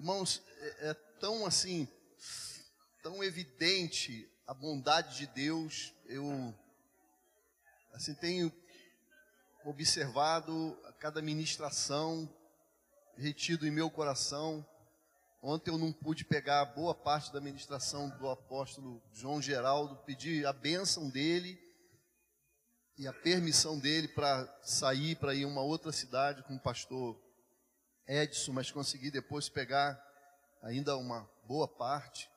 Irmãos, é, é tão assim, tão evidente a bondade de Deus. Eu, assim, tenho observado a cada ministração, retido em meu coração. Ontem eu não pude pegar boa parte da ministração do apóstolo João Geraldo, pedi a bênção dele e a permissão dele para sair para ir a uma outra cidade com o pastor Edson, mas consegui depois pegar ainda uma boa parte.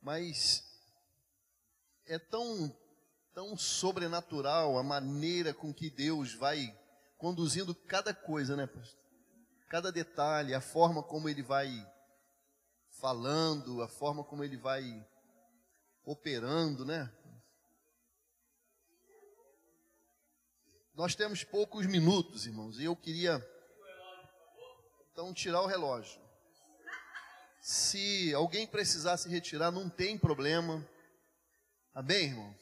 Mas é tão tão sobrenatural a maneira com que Deus vai conduzindo cada coisa, né, pastor? Cada detalhe, a forma como ele vai falando, a forma como ele vai operando, né? Nós temos poucos minutos, irmãos, e eu queria então tirar o relógio. Se alguém precisar se retirar, não tem problema. Amém, irmão?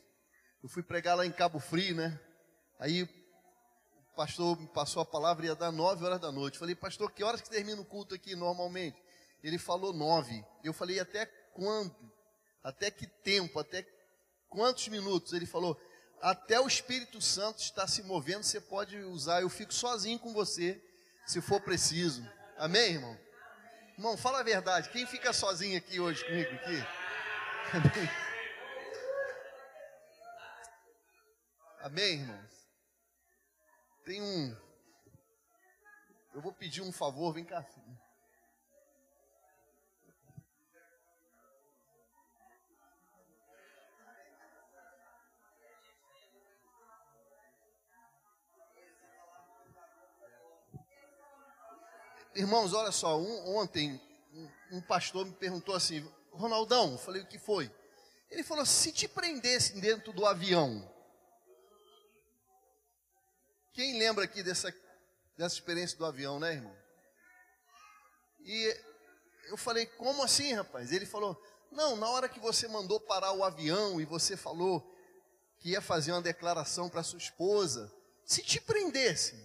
Eu fui pregar lá em Cabo Frio, né? Aí o pastor me passou a palavra, ia dar nove horas da noite. Falei, pastor, que horas que termina o culto aqui normalmente? Ele falou nove. Eu falei, até quando? Até que tempo? Até quantos minutos? Ele falou, até o Espírito Santo está se movendo, você pode usar. Eu fico sozinho com você, se for preciso. Amém, irmão? Irmão, fala a verdade. Quem fica sozinho aqui hoje comigo aqui? Amém. Amém, irmãos? Tem um. Eu vou pedir um favor, vem cá, filho. Irmãos, olha só, um, ontem um, um, pastor me perguntou assim, Ronaldão, eu falei, o que foi? Ele falou, se te prendessem dentro do avião, quem lembra aqui dessa, dessa experiência do avião, né, irmão? E eu falei, como assim, rapaz? Ele falou, não, na hora que você mandou parar o avião e você falou que ia fazer uma declaração para sua esposa, se te prendessem,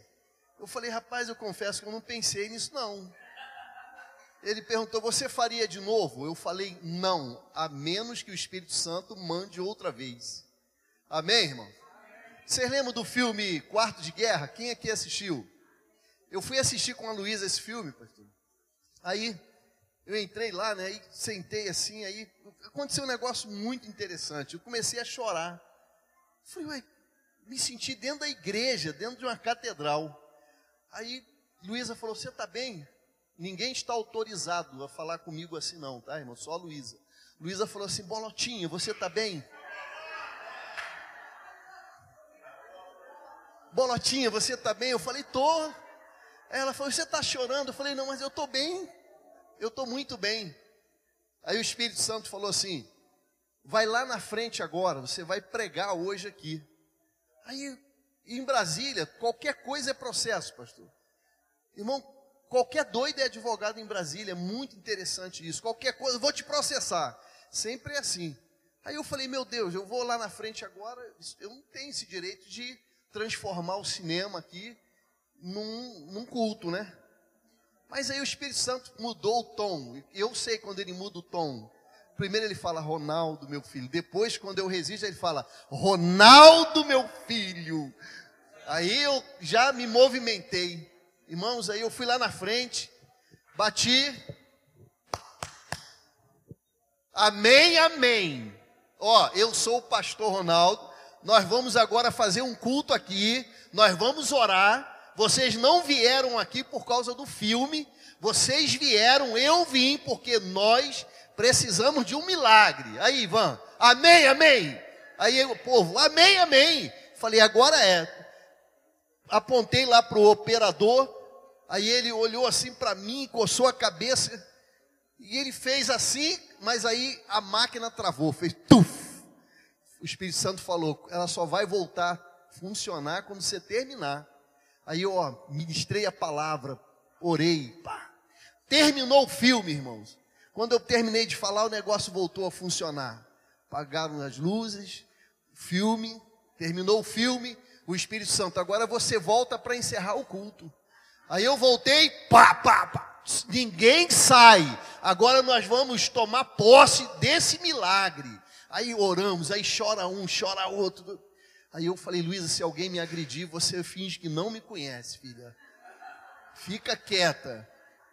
eu falei, rapaz, eu confesso que eu não pensei nisso não. Ele perguntou, você faria de novo? Eu falei, não, a menos que o Espírito Santo mande outra vez. Amém, irmão? Vocês lembram do filme Quarto de Guerra? Quem aqui assistiu? Eu fui assistir com a Luísa esse filme, pastor. Aí, eu entrei lá, né, e sentei assim, aí aconteceu um negócio muito interessante. Eu comecei a chorar. Falei, me senti dentro da igreja, dentro de uma catedral. Aí Luísa falou: Você está bem? Ninguém está autorizado a falar comigo assim, não, tá, irmão? Só a Luísa. Luísa falou assim: Bolotinho, você está bem? Bolotinha, você está bem? Eu falei: Tô. Ela falou: Você está chorando? Eu falei: Não, mas eu estou bem. Eu estou muito bem. Aí o Espírito Santo falou assim: Vai lá na frente agora, você vai pregar hoje aqui. Aí em Brasília, qualquer coisa é processo, pastor. Irmão, qualquer doido é advogado em Brasília, é muito interessante isso. Qualquer coisa, vou te processar. Sempre é assim. Aí eu falei, meu Deus, eu vou lá na frente agora, eu não tenho esse direito de transformar o cinema aqui num, num culto, né? Mas aí o Espírito Santo mudou o tom. Eu sei quando ele muda o tom. Primeiro ele fala Ronaldo, meu filho. Depois, quando eu resisto, ele fala Ronaldo, meu filho. Aí eu já me movimentei. Irmãos, aí eu fui lá na frente, bati. Amém, amém. Ó, eu sou o pastor Ronaldo. Nós vamos agora fazer um culto aqui. Nós vamos orar. Vocês não vieram aqui por causa do filme. Vocês vieram, eu vim, porque nós Precisamos de um milagre. Aí, Ivan, amém, amém. Aí o povo, amém, amém. Falei, agora é. Apontei lá para o operador. Aí ele olhou assim para mim, coçou a cabeça. E ele fez assim, mas aí a máquina travou, fez tuf. O Espírito Santo falou: ela só vai voltar a funcionar quando você terminar. Aí eu ó, ministrei a palavra, orei. Pá. Terminou o filme, irmãos. Quando eu terminei de falar, o negócio voltou a funcionar. Pagaram as luzes, filme, terminou o filme, o Espírito Santo, agora você volta para encerrar o culto. Aí eu voltei, pá, pá, pá. ninguém sai. Agora nós vamos tomar posse desse milagre. Aí oramos, aí chora um, chora outro. Aí eu falei, Luísa, se alguém me agredir, você finge que não me conhece, filha. Fica quieta.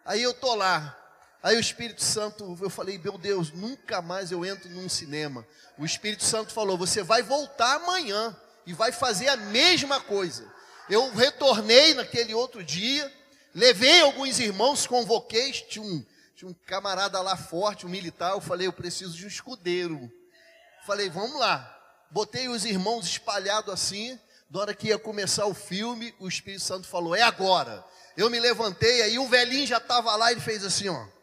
Aí eu tô lá. Aí o Espírito Santo, eu falei, meu Deus, nunca mais eu entro num cinema. O Espírito Santo falou, você vai voltar amanhã e vai fazer a mesma coisa. Eu retornei naquele outro dia, levei alguns irmãos, convoquei, tinha um, tinha um camarada lá forte, um militar, eu falei, eu preciso de um escudeiro. Falei, vamos lá. Botei os irmãos espalhados assim, na hora que ia começar o filme, o Espírito Santo falou, é agora. Eu me levantei, aí o velhinho já estava lá, ele fez assim, ó.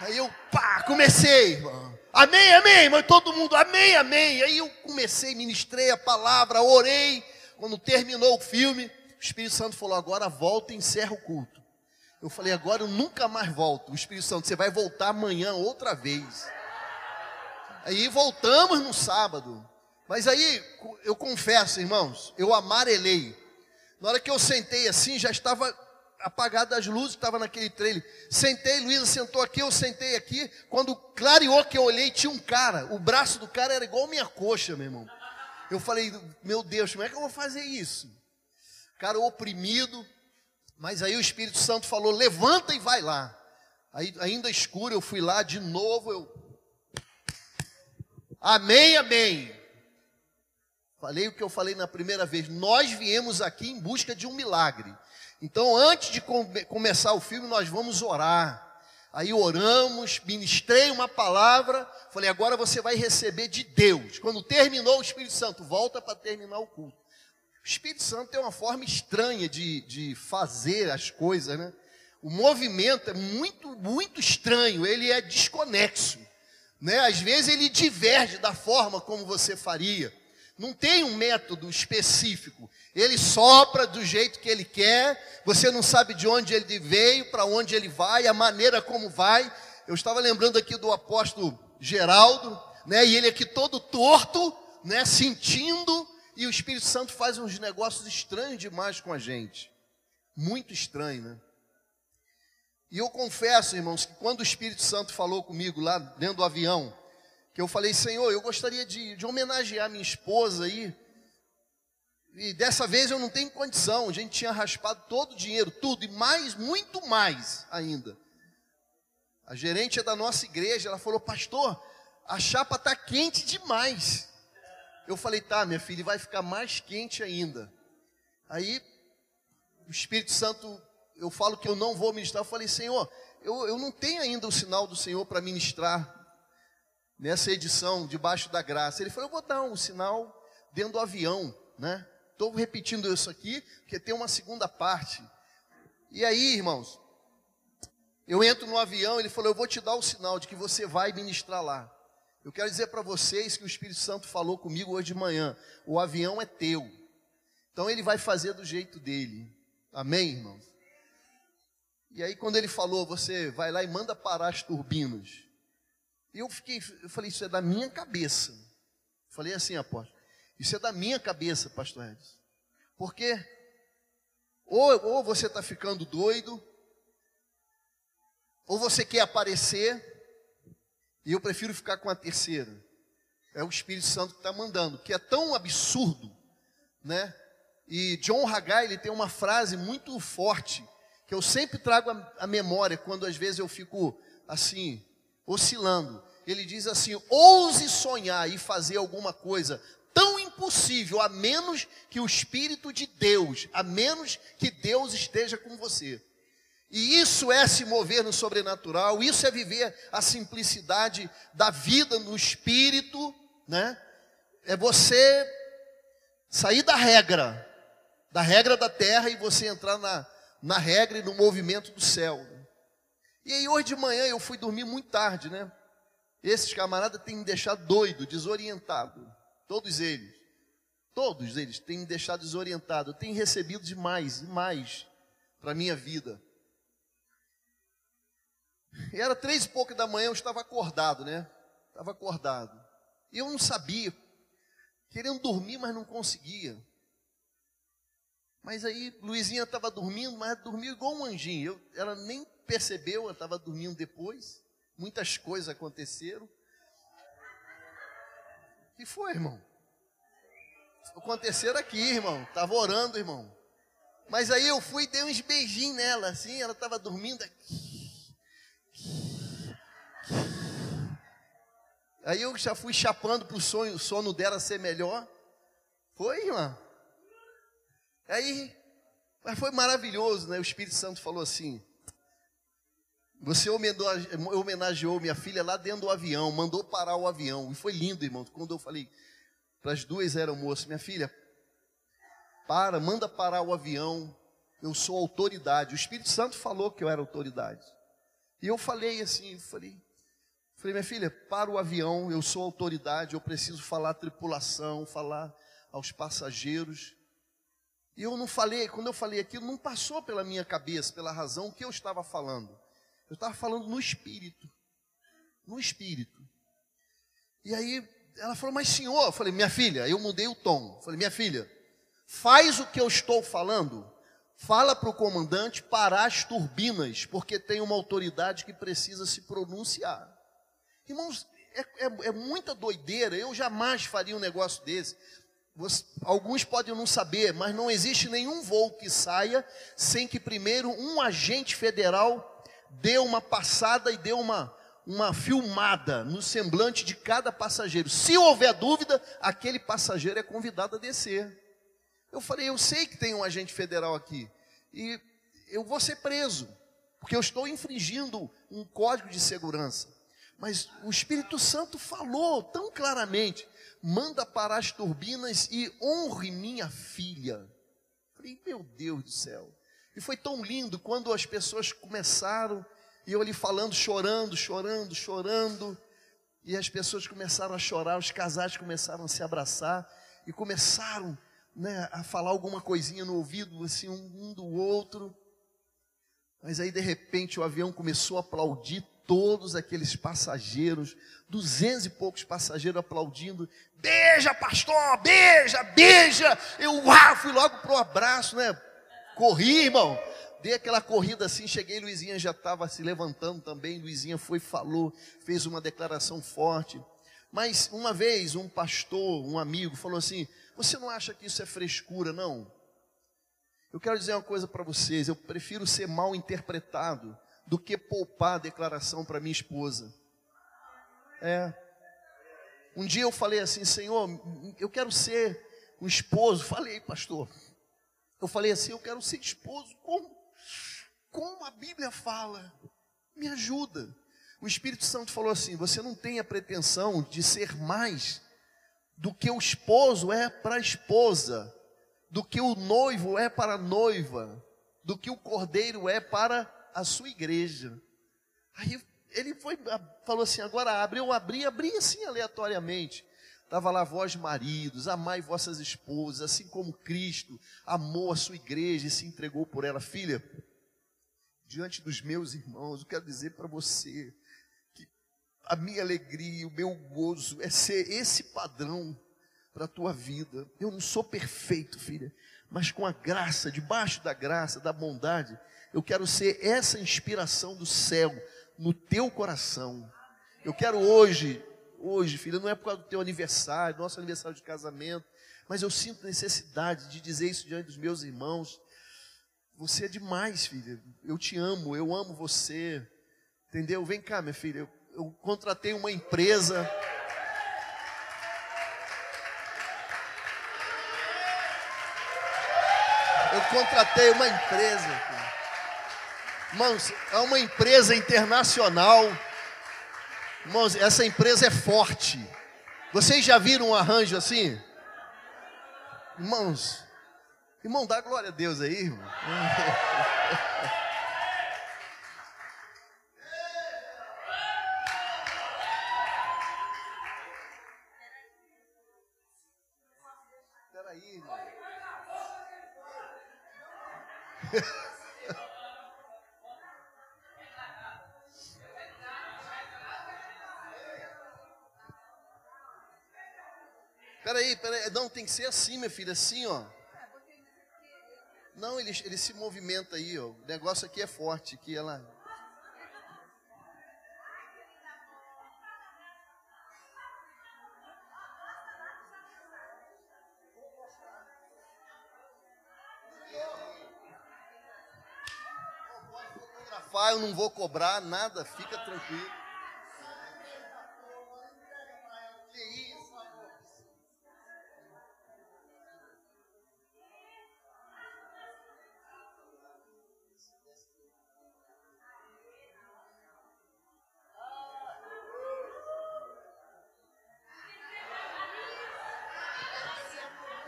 Aí eu, pá, comecei, Amém, amém, mas todo mundo, amém, amém. Aí eu comecei, ministrei a palavra, orei. Quando terminou o filme, o Espírito Santo falou: agora volta e encerra o culto. Eu falei: agora eu nunca mais volto. O Espírito Santo, você vai voltar amanhã outra vez. Aí voltamos no sábado. Mas aí, eu confesso, irmãos, eu amarelei. Na hora que eu sentei assim, já estava apagadas as luzes, estava naquele trailer. Sentei, Luísa sentou aqui, eu sentei aqui. Quando clareou que eu olhei, tinha um cara. O braço do cara era igual minha coxa, meu irmão. Eu falei, meu Deus, como é que eu vou fazer isso? Cara oprimido. Mas aí o Espírito Santo falou: levanta e vai lá. Aí, ainda escuro, eu fui lá de novo. Eu... Amém, amém. Falei o que eu falei na primeira vez. Nós viemos aqui em busca de um milagre. Então, antes de come começar o filme, nós vamos orar. Aí oramos, ministrei uma palavra, falei, agora você vai receber de Deus. Quando terminou o Espírito Santo, volta para terminar o culto. O Espírito Santo tem uma forma estranha de, de fazer as coisas, né? O movimento é muito, muito estranho, ele é desconexo. Né? Às vezes ele diverge da forma como você faria. Não tem um método específico. Ele sopra do jeito que ele quer, você não sabe de onde ele veio, para onde ele vai, a maneira como vai. Eu estava lembrando aqui do apóstolo Geraldo, né? E ele aqui todo torto, né? Sentindo, e o Espírito Santo faz uns negócios estranhos demais com a gente. Muito estranho, né? E eu confesso, irmãos, que quando o Espírito Santo falou comigo lá dentro do avião, que eu falei, Senhor, eu gostaria de, de homenagear minha esposa aí, e dessa vez eu não tenho condição. A gente tinha raspado todo o dinheiro, tudo, e mais, muito mais ainda. A gerente é da nossa igreja, ela falou, pastor, a chapa está quente demais. Eu falei, tá, minha filha, vai ficar mais quente ainda. Aí, o Espírito Santo, eu falo que eu não vou ministrar. Eu falei, Senhor, eu, eu não tenho ainda o sinal do Senhor para ministrar nessa edição, debaixo da graça. Ele falou, eu vou dar um sinal dentro do avião, né? Estou repetindo isso aqui, porque tem uma segunda parte. E aí, irmãos, eu entro no avião, ele falou: Eu vou te dar o sinal de que você vai ministrar lá. Eu quero dizer para vocês que o Espírito Santo falou comigo hoje de manhã: o avião é teu. Então ele vai fazer do jeito dele. Amém, irmãos? E aí, quando ele falou, você vai lá e manda parar as turbinas. Eu fiquei, eu falei, isso é da minha cabeça. Falei assim, apóstolo. Isso é da minha cabeça, pastor Edson. Porque ou, ou você está ficando doido, ou você quer aparecer, e eu prefiro ficar com a terceira. É o Espírito Santo que está mandando, que é tão absurdo, né? E John Haggai, ele tem uma frase muito forte, que eu sempre trago à memória, quando às vezes eu fico assim, oscilando. Ele diz assim: ouse sonhar e fazer alguma coisa, tão impossível, a menos que o Espírito de Deus, a menos que Deus esteja com você. E isso é se mover no sobrenatural, isso é viver a simplicidade da vida no Espírito, né? É você sair da regra, da regra da terra e você entrar na, na regra e no movimento do céu. E aí hoje de manhã eu fui dormir muito tarde, né? Esses camaradas têm me deixado doido, desorientado. Todos eles. Todos eles têm me deixado desorientado. Tenho recebido demais e mais para a minha vida. E era três e pouco da manhã, eu estava acordado, né? Estava acordado. E eu não sabia. Querendo dormir, mas não conseguia. Mas aí Luizinha estava dormindo, mas dormiu igual um anjinho. Eu, ela nem percebeu, ela estava dormindo depois. Muitas coisas aconteceram. Que foi, irmão? Aconteceram aqui, irmão. Estava orando, irmão. Mas aí eu fui e dei uns beijinhos nela, assim, ela estava dormindo aqui. Aí eu já fui chapando para o sonho, o sono dela ser melhor. Foi, irmã? Aí, mas foi maravilhoso, né? O Espírito Santo falou assim: Você homenageou minha filha lá dentro do avião, mandou parar o avião. E foi lindo, irmão. Quando eu falei para as duas eram moças, minha filha, para, manda parar o avião. Eu sou autoridade. O Espírito Santo falou que eu era autoridade. E eu falei assim, falei, falei, minha filha, para o avião, eu sou autoridade, eu preciso falar à tripulação, falar aos passageiros. E eu não falei, quando eu falei aquilo, não passou pela minha cabeça, pela razão que eu estava falando. Eu estava falando no espírito. No espírito. E aí ela falou, mas senhor, eu falei, minha filha, eu mudei o tom. Eu falei, minha filha, faz o que eu estou falando, fala para o comandante parar as turbinas, porque tem uma autoridade que precisa se pronunciar. Irmãos, é, é, é muita doideira, eu jamais faria um negócio desse. Você, alguns podem não saber, mas não existe nenhum voo que saia sem que primeiro um agente federal dê uma passada e dê uma, uma filmada no semblante de cada passageiro. Se houver dúvida, aquele passageiro é convidado a descer. Eu falei, eu sei que tem um agente federal aqui e eu vou ser preso, porque eu estou infringindo um código de segurança. Mas o Espírito Santo falou tão claramente: manda parar as turbinas e honre minha filha. Falei, meu Deus do céu. E foi tão lindo quando as pessoas começaram, e eu ali falando, chorando, chorando, chorando, e as pessoas começaram a chorar, os casais começaram a se abraçar, e começaram né, a falar alguma coisinha no ouvido, assim, um, do outro. Mas aí, de repente, o avião começou a aplaudir todos aqueles passageiros, duzentos e poucos passageiros aplaudindo. Beija, pastor, beija, beija. Eu uau, fui logo pro abraço, né? Corri, irmão. Dei aquela corrida assim, cheguei, Luizinha já estava se levantando também. Luizinha foi, falou, fez uma declaração forte. Mas uma vez um pastor, um amigo, falou assim: você não acha que isso é frescura, não? Eu quero dizer uma coisa para vocês: eu prefiro ser mal interpretado do que poupar a declaração para minha esposa. É. Um dia eu falei assim, Senhor, eu quero ser um esposo. Falei, pastor. Eu falei assim, eu quero ser esposo como, como a Bíblia fala. Me ajuda. O Espírito Santo falou assim: você não tem a pretensão de ser mais do que o esposo é para a esposa, do que o noivo é para a noiva, do que o cordeiro é para a sua igreja. Aí ele foi, falou assim: agora abre. Eu abri, abri assim aleatoriamente. Estava lá vós maridos, amai vossas esposas, assim como Cristo amou a sua igreja e se entregou por ela. Filha, diante dos meus irmãos, eu quero dizer para você, a minha alegria, o meu gozo é ser esse padrão para a tua vida. Eu não sou perfeito, filha, mas com a graça, debaixo da graça, da bondade, eu quero ser essa inspiração do céu no teu coração. Eu quero hoje, hoje, filha, não é por causa do teu aniversário, nosso aniversário de casamento, mas eu sinto necessidade de dizer isso diante dos meus irmãos. Você é demais, filha. Eu te amo, eu amo você. Entendeu? Vem cá, minha filha. Eu eu contratei uma empresa. Eu contratei uma empresa. Irmãos, é uma empresa internacional. Irmãos, essa empresa é forte. Vocês já viram um arranjo assim? Irmãos, irmão, dá glória a Deus aí, irmão. Peraí, peraí, que ser assim, minha filha, assim, ó. Não, ele, ele se movimenta aí, ó. O negócio aqui é forte, que ela. eu não vou cobrar nada, fica tranquilo.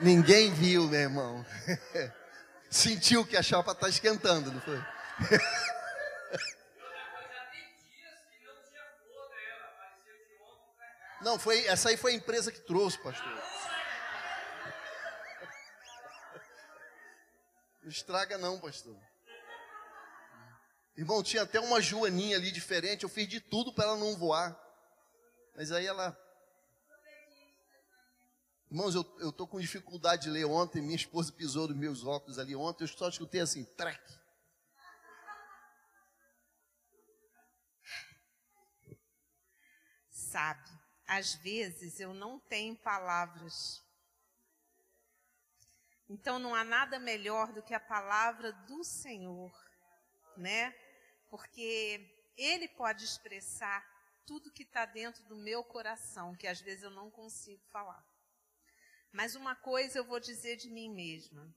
Ninguém viu, meu irmão. Sentiu que a chapa está esquentando, não foi? Não, foi, essa aí foi a empresa que trouxe, pastor. Não estraga não, pastor. Irmão, tinha até uma joaninha ali diferente, eu fiz de tudo para ela não voar. Mas aí ela Irmãos, eu, tô com dificuldade de ler ontem, minha esposa pisou nos meus óculos ali ontem, eu só escutei assim, track. Sabe, às vezes eu não tenho palavras. Então não há nada melhor do que a palavra do Senhor, né? Porque Ele pode expressar tudo que está dentro do meu coração, que às vezes eu não consigo falar. Mas uma coisa eu vou dizer de mim mesma.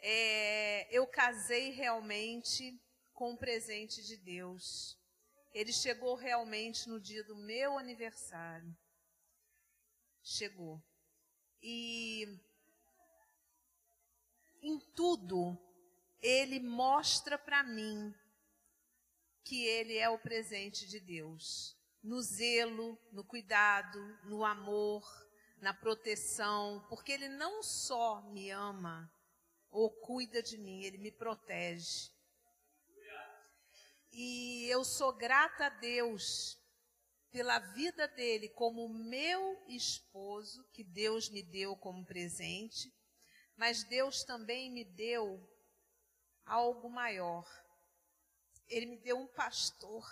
É, eu casei realmente com um presente de Deus. Ele chegou realmente no dia do meu aniversário. Chegou. E em tudo, ele mostra para mim que ele é o presente de Deus. No zelo, no cuidado, no amor, na proteção, porque Ele não só me ama ou cuida de mim, Ele me protege. E eu sou grata a Deus pela vida dele como meu esposo, que Deus me deu como presente, mas Deus também me deu algo maior. Ele me deu um pastor.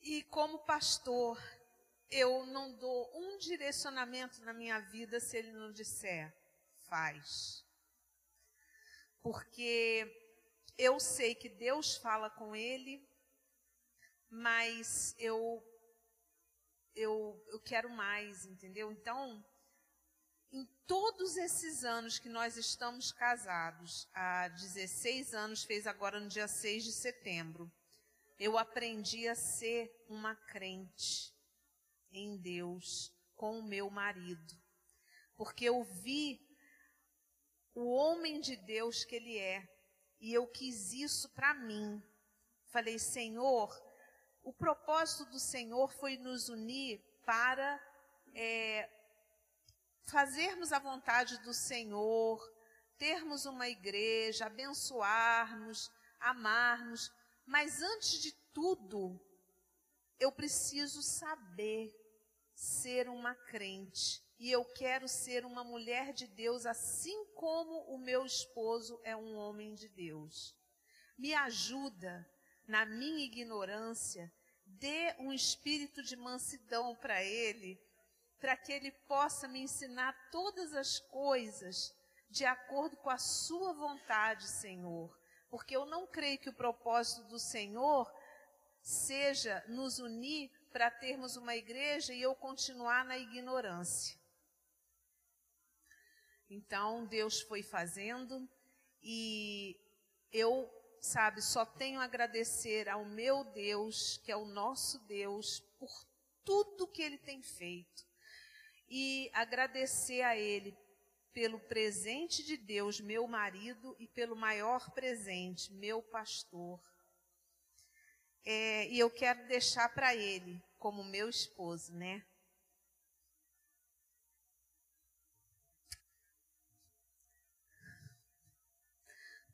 E como pastor, eu não dou um direcionamento na minha vida se ele não disser, faz. Porque eu sei que Deus fala com ele, mas eu eu, eu quero mais, entendeu? Então, em todos esses anos que nós estamos casados, há 16 anos, fez agora no dia 6 de setembro, eu aprendi a ser uma crente em Deus com o meu marido. Porque eu vi o homem de Deus que ele é. E eu quis isso para mim. Falei, Senhor, o propósito do Senhor foi nos unir para é, fazermos a vontade do Senhor, termos uma igreja, abençoarmos, amarmos. Mas antes de tudo, eu preciso saber ser uma crente. E eu quero ser uma mulher de Deus, assim como o meu esposo é um homem de Deus. Me ajuda na minha ignorância, dê um espírito de mansidão para ele, para que ele possa me ensinar todas as coisas de acordo com a sua vontade, Senhor. Porque eu não creio que o propósito do Senhor seja nos unir para termos uma igreja e eu continuar na ignorância. Então, Deus foi fazendo e eu, sabe, só tenho a agradecer ao meu Deus, que é o nosso Deus, por tudo que Ele tem feito. E agradecer a Ele pelo presente de Deus, meu marido, e pelo maior presente, meu pastor é, e eu quero deixar para ele como meu esposo, né?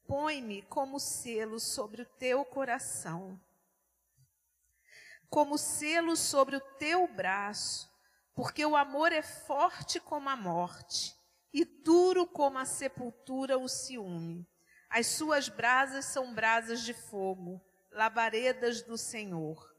Põe-me como selo sobre o teu coração, como selo sobre o teu braço, porque o amor é forte como a morte, e duro como a sepultura o ciúme. As suas brasas são brasas de fogo, labaredas do Senhor.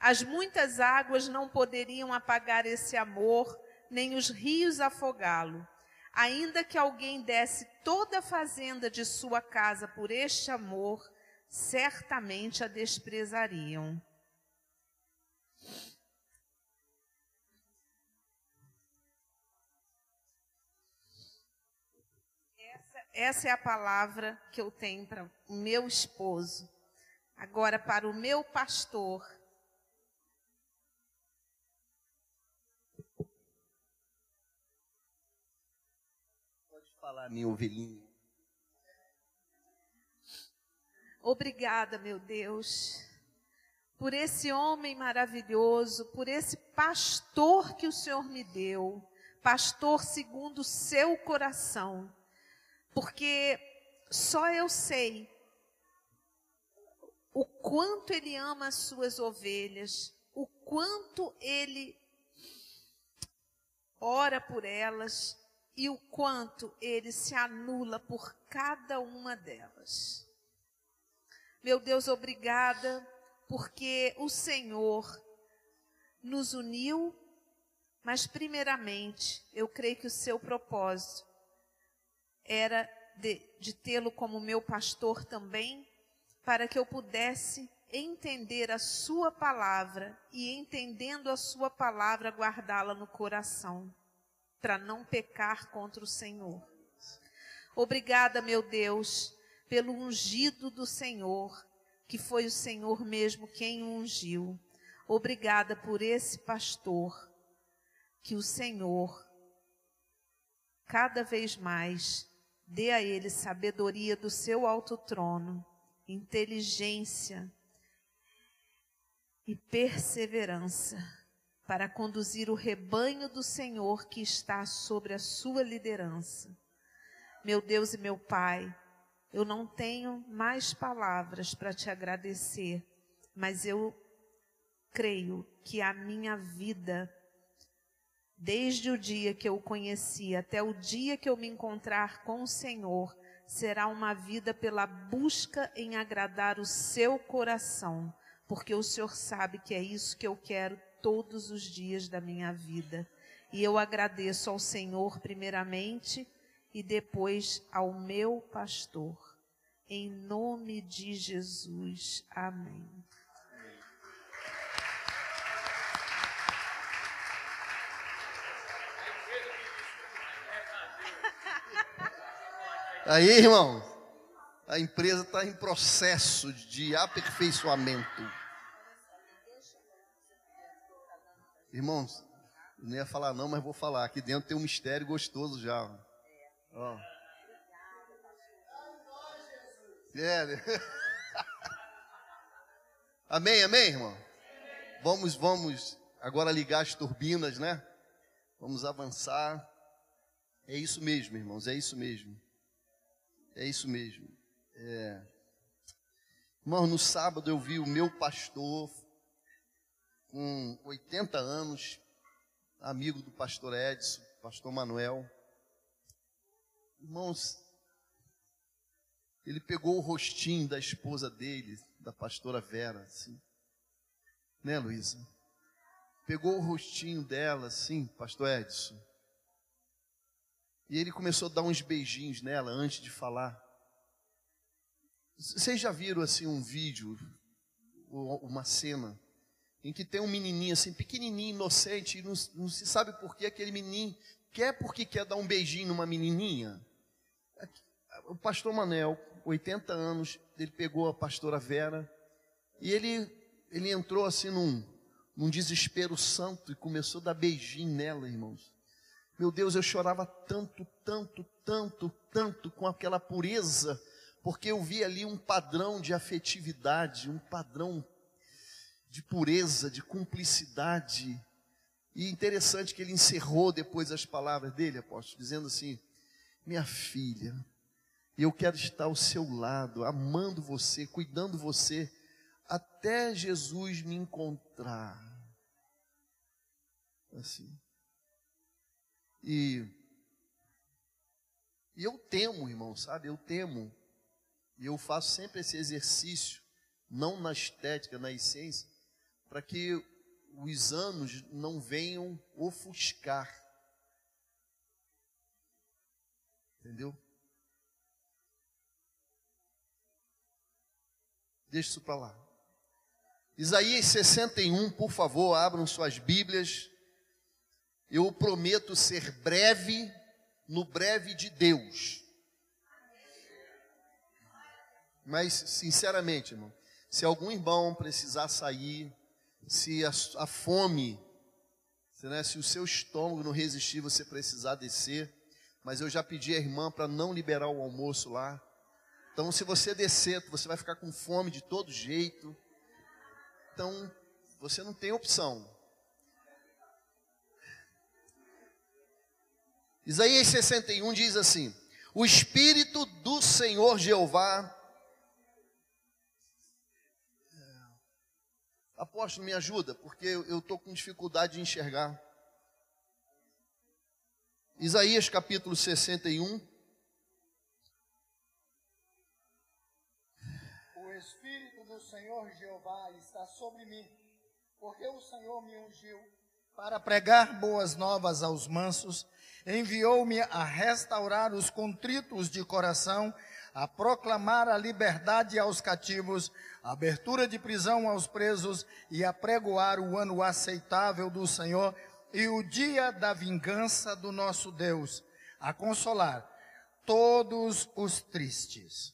As muitas águas não poderiam apagar esse amor, nem os rios afogá-lo. Ainda que alguém desse toda a fazenda de sua casa por este amor, certamente a desprezariam. Essa, é a palavra que eu tenho para o meu esposo. Agora, para o meu pastor, falar, minha ovelhinha. Obrigada, meu Deus, por esse homem maravilhoso, por esse pastor que o Senhor me deu, pastor segundo o seu coração, porque só eu sei o quanto ele ama as suas ovelhas, o quanto ele ora por elas, e o quanto ele se anula por cada uma delas. Meu Deus, obrigada, porque o Senhor nos uniu, mas primeiramente, eu creio que o seu propósito era de, de tê-lo como meu pastor também, para que eu pudesse entender a sua palavra e entendendo a sua palavra guardá-la no coração para não pecar contra o Senhor. Obrigada, meu Deus, pelo ungido do Senhor, que foi o Senhor mesmo quem o ungiu. Obrigada por esse pastor, que o Senhor, cada vez mais, dê a ele sabedoria do seu alto trono, inteligência e perseverança para conduzir o rebanho do Senhor que está sobre a sua liderança. Meu Deus e meu Pai, eu não tenho mais palavras para te agradecer, mas eu creio que a minha vida, desde o dia que eu o conheci até o dia que eu me encontrar com o Senhor, será uma vida pela busca em agradar o seu coração, porque o Senhor sabe que é isso que eu quero todos os dias da minha vida. E eu agradeço ao Senhor primeiramente e depois ao meu pastor. Em nome de Jesus. Amém. Aí, irmão, a empresa está em processo de aperfeiçoamento. Irmãos, não ia falar não, mas vou falar. Aqui dentro tem um mistério gostoso já. Ó. É, né? amém, amém, irmão? Vamos, vamos agora ligar as turbinas, né? Vamos avançar. É isso mesmo, irmãos, é isso mesmo. É isso mesmo. É. Irmão, no sábado eu vi o meu pastor com 80 anos, amigo do pastor Edson, pastor Manuel. Irmãos, ele pegou o rostinho da esposa dele, da pastora Vera, assim. Né, Luísa? Pegou o rostinho dela, assim, pastor Edson. E ele começou a dar uns beijinhos nela antes de falar. Vocês já viram assim um vídeo, uma cena em que tem um menininho assim, pequenininho, inocente, e não, não se sabe por que aquele menininho quer porque quer dar um beijinho numa menininha. O pastor Manel, 80 anos, ele pegou a pastora Vera e ele, ele entrou assim num, num desespero santo e começou a dar beijinho nela, irmãos. Meu Deus, eu chorava tanto, tanto, tanto, tanto com aquela pureza, porque eu vi ali um padrão de afetividade, um padrão de pureza, de cumplicidade. E interessante que ele encerrou depois as palavras dele, apóstolo, dizendo assim: Minha filha, eu quero estar ao seu lado, amando você, cuidando você, até Jesus me encontrar. Assim. E E eu temo, irmão, sabe? Eu temo. E eu faço sempre esse exercício, não na estética, na essência, para que os anos não venham ofuscar. Entendeu? Deixa isso para lá. Isaías 61, por favor, abram suas Bíblias. Eu prometo ser breve no breve de Deus. Mas, sinceramente, irmão, se algum irmão precisar sair, se a, a fome, se, né, se o seu estômago não resistir, você precisar descer, mas eu já pedi à irmã para não liberar o almoço lá. Então, se você descer, você vai ficar com fome de todo jeito. Então, você não tem opção. Isaías 61 diz assim: O Espírito do Senhor Jeová. Apóstolo, me ajuda, porque eu estou com dificuldade de enxergar. Isaías capítulo 61. O Espírito do Senhor Jeová está sobre mim, porque o Senhor me ungiu para pregar boas novas aos mansos, enviou-me a restaurar os contritos de coração, a proclamar a liberdade aos cativos, a abertura de prisão aos presos e a pregoar o ano aceitável do Senhor e o dia da vingança do nosso Deus, a consolar todos os tristes,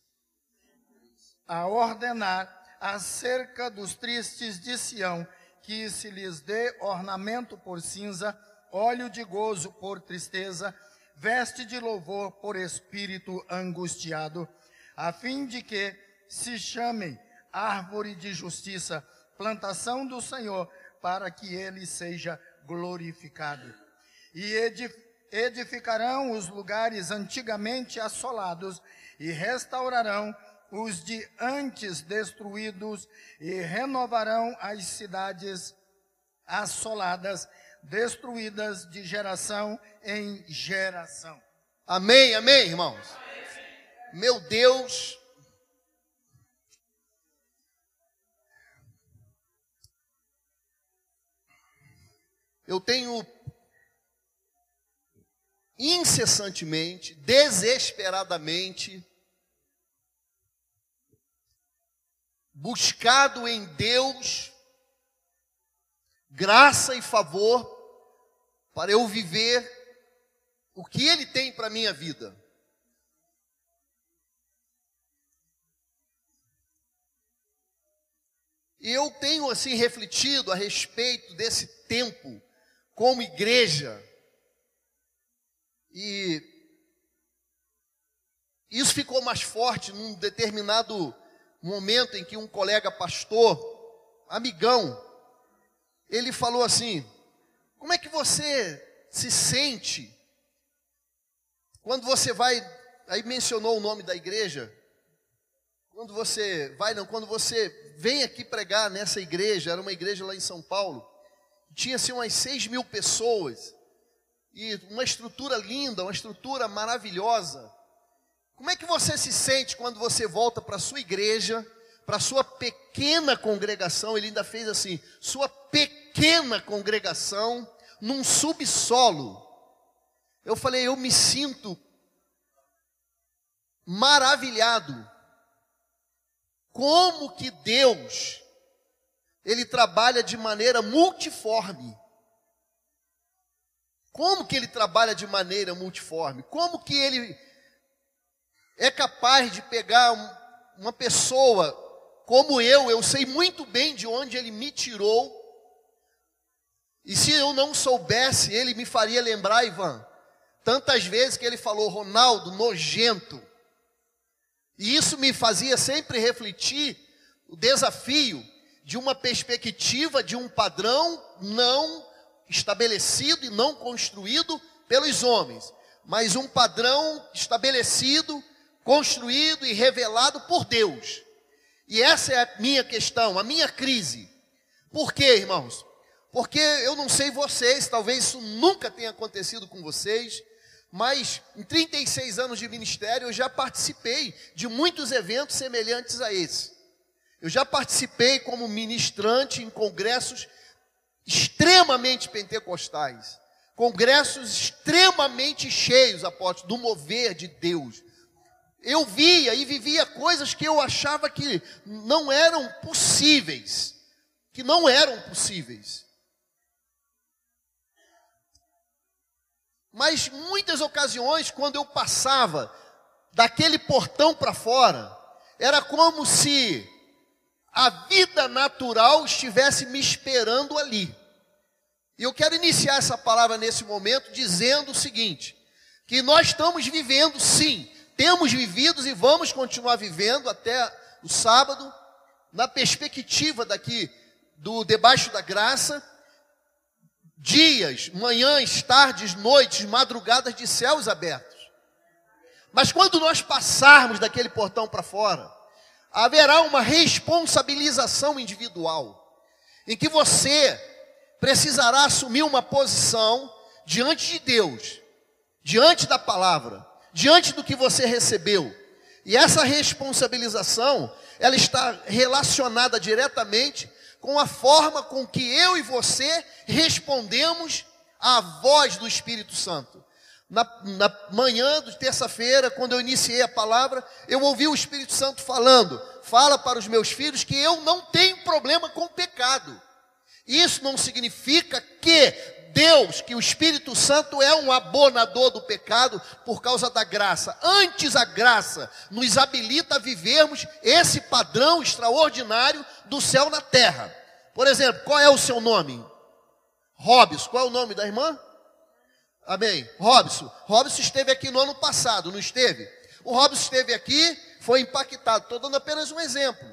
a ordenar acerca dos tristes de Sião, que se lhes dê ornamento por cinza, óleo de gozo por tristeza, veste de louvor por espírito angustiado, a fim de que se chamem árvore de justiça, plantação do Senhor, para que ele seja glorificado. E edificarão os lugares antigamente assolados e restaurarão os de antes destruídos e renovarão as cidades assoladas, destruídas de geração em geração. Amém, amém, irmãos. Amém. Meu Deus, eu tenho incessantemente, desesperadamente, buscado em Deus graça e favor para eu viver o que Ele tem para a minha vida. E eu tenho assim refletido a respeito desse tempo como igreja. E isso ficou mais forte num determinado momento em que um colega pastor, amigão, ele falou assim: Como é que você se sente quando você vai, aí mencionou o nome da igreja, quando você vai, não, quando você vem aqui pregar nessa igreja, era uma igreja lá em São Paulo, tinha assim umas 6 mil pessoas, e uma estrutura linda, uma estrutura maravilhosa. Como é que você se sente quando você volta para a sua igreja, para a sua pequena congregação? Ele ainda fez assim: sua pequena congregação, num subsolo. Eu falei, eu me sinto maravilhado. Como que Deus ele trabalha de maneira multiforme. Como que ele trabalha de maneira multiforme? Como que ele é capaz de pegar uma pessoa como eu, eu sei muito bem de onde ele me tirou. E se eu não soubesse, ele me faria lembrar, Ivan, tantas vezes que ele falou, Ronaldo, nojento. E isso me fazia sempre refletir o desafio de uma perspectiva, de um padrão não estabelecido e não construído pelos homens, mas um padrão estabelecido, construído e revelado por Deus. E essa é a minha questão, a minha crise. Por quê, irmãos? Porque eu não sei vocês, talvez isso nunca tenha acontecido com vocês, Mas em 36 anos de ministério eu já participei de muitos eventos semelhantes a esse. Eu já participei como ministrante em congressos extremamente pentecostais, congressos extremamente cheios, apóstolo, do mover de Deus. Eu via e vivia coisas que eu achava que não eram possíveis, que não eram possíveis. Mas muitas ocasiões, quando eu passava daquele portão para fora, era como se a vida natural estivesse me esperando ali. E eu quero iniciar essa palavra nesse momento dizendo o seguinte: que nós estamos vivendo sim, temos vivido e vamos continuar vivendo até o sábado, na perspectiva daqui do debaixo da graça, dias, manhãs, tardes, noites, madrugadas de céus abertos. Mas quando nós passarmos daquele portão para fora, haverá uma responsabilização individual, em que você precisará assumir uma posição diante de Deus, diante da palavra, diante do que você recebeu. E essa responsabilização, ela está relacionada diretamente com a forma com que eu e você respondemos à voz do Espírito Santo. Na, na manhã de terça-feira, quando eu iniciei a palavra, eu ouvi o Espírito Santo falando: fala para os meus filhos que eu não tenho problema com o pecado. Isso não significa que Deus, que o Espírito Santo é um abonador do pecado por causa da graça. Antes a graça nos habilita a vivermos esse padrão extraordinário do céu na terra. Por exemplo, qual é o seu nome? Robson. Qual é o nome da irmã? Amém. Robson. Robson esteve aqui no ano passado, não esteve? O Robson esteve aqui, foi impactado. Estou dando apenas um exemplo.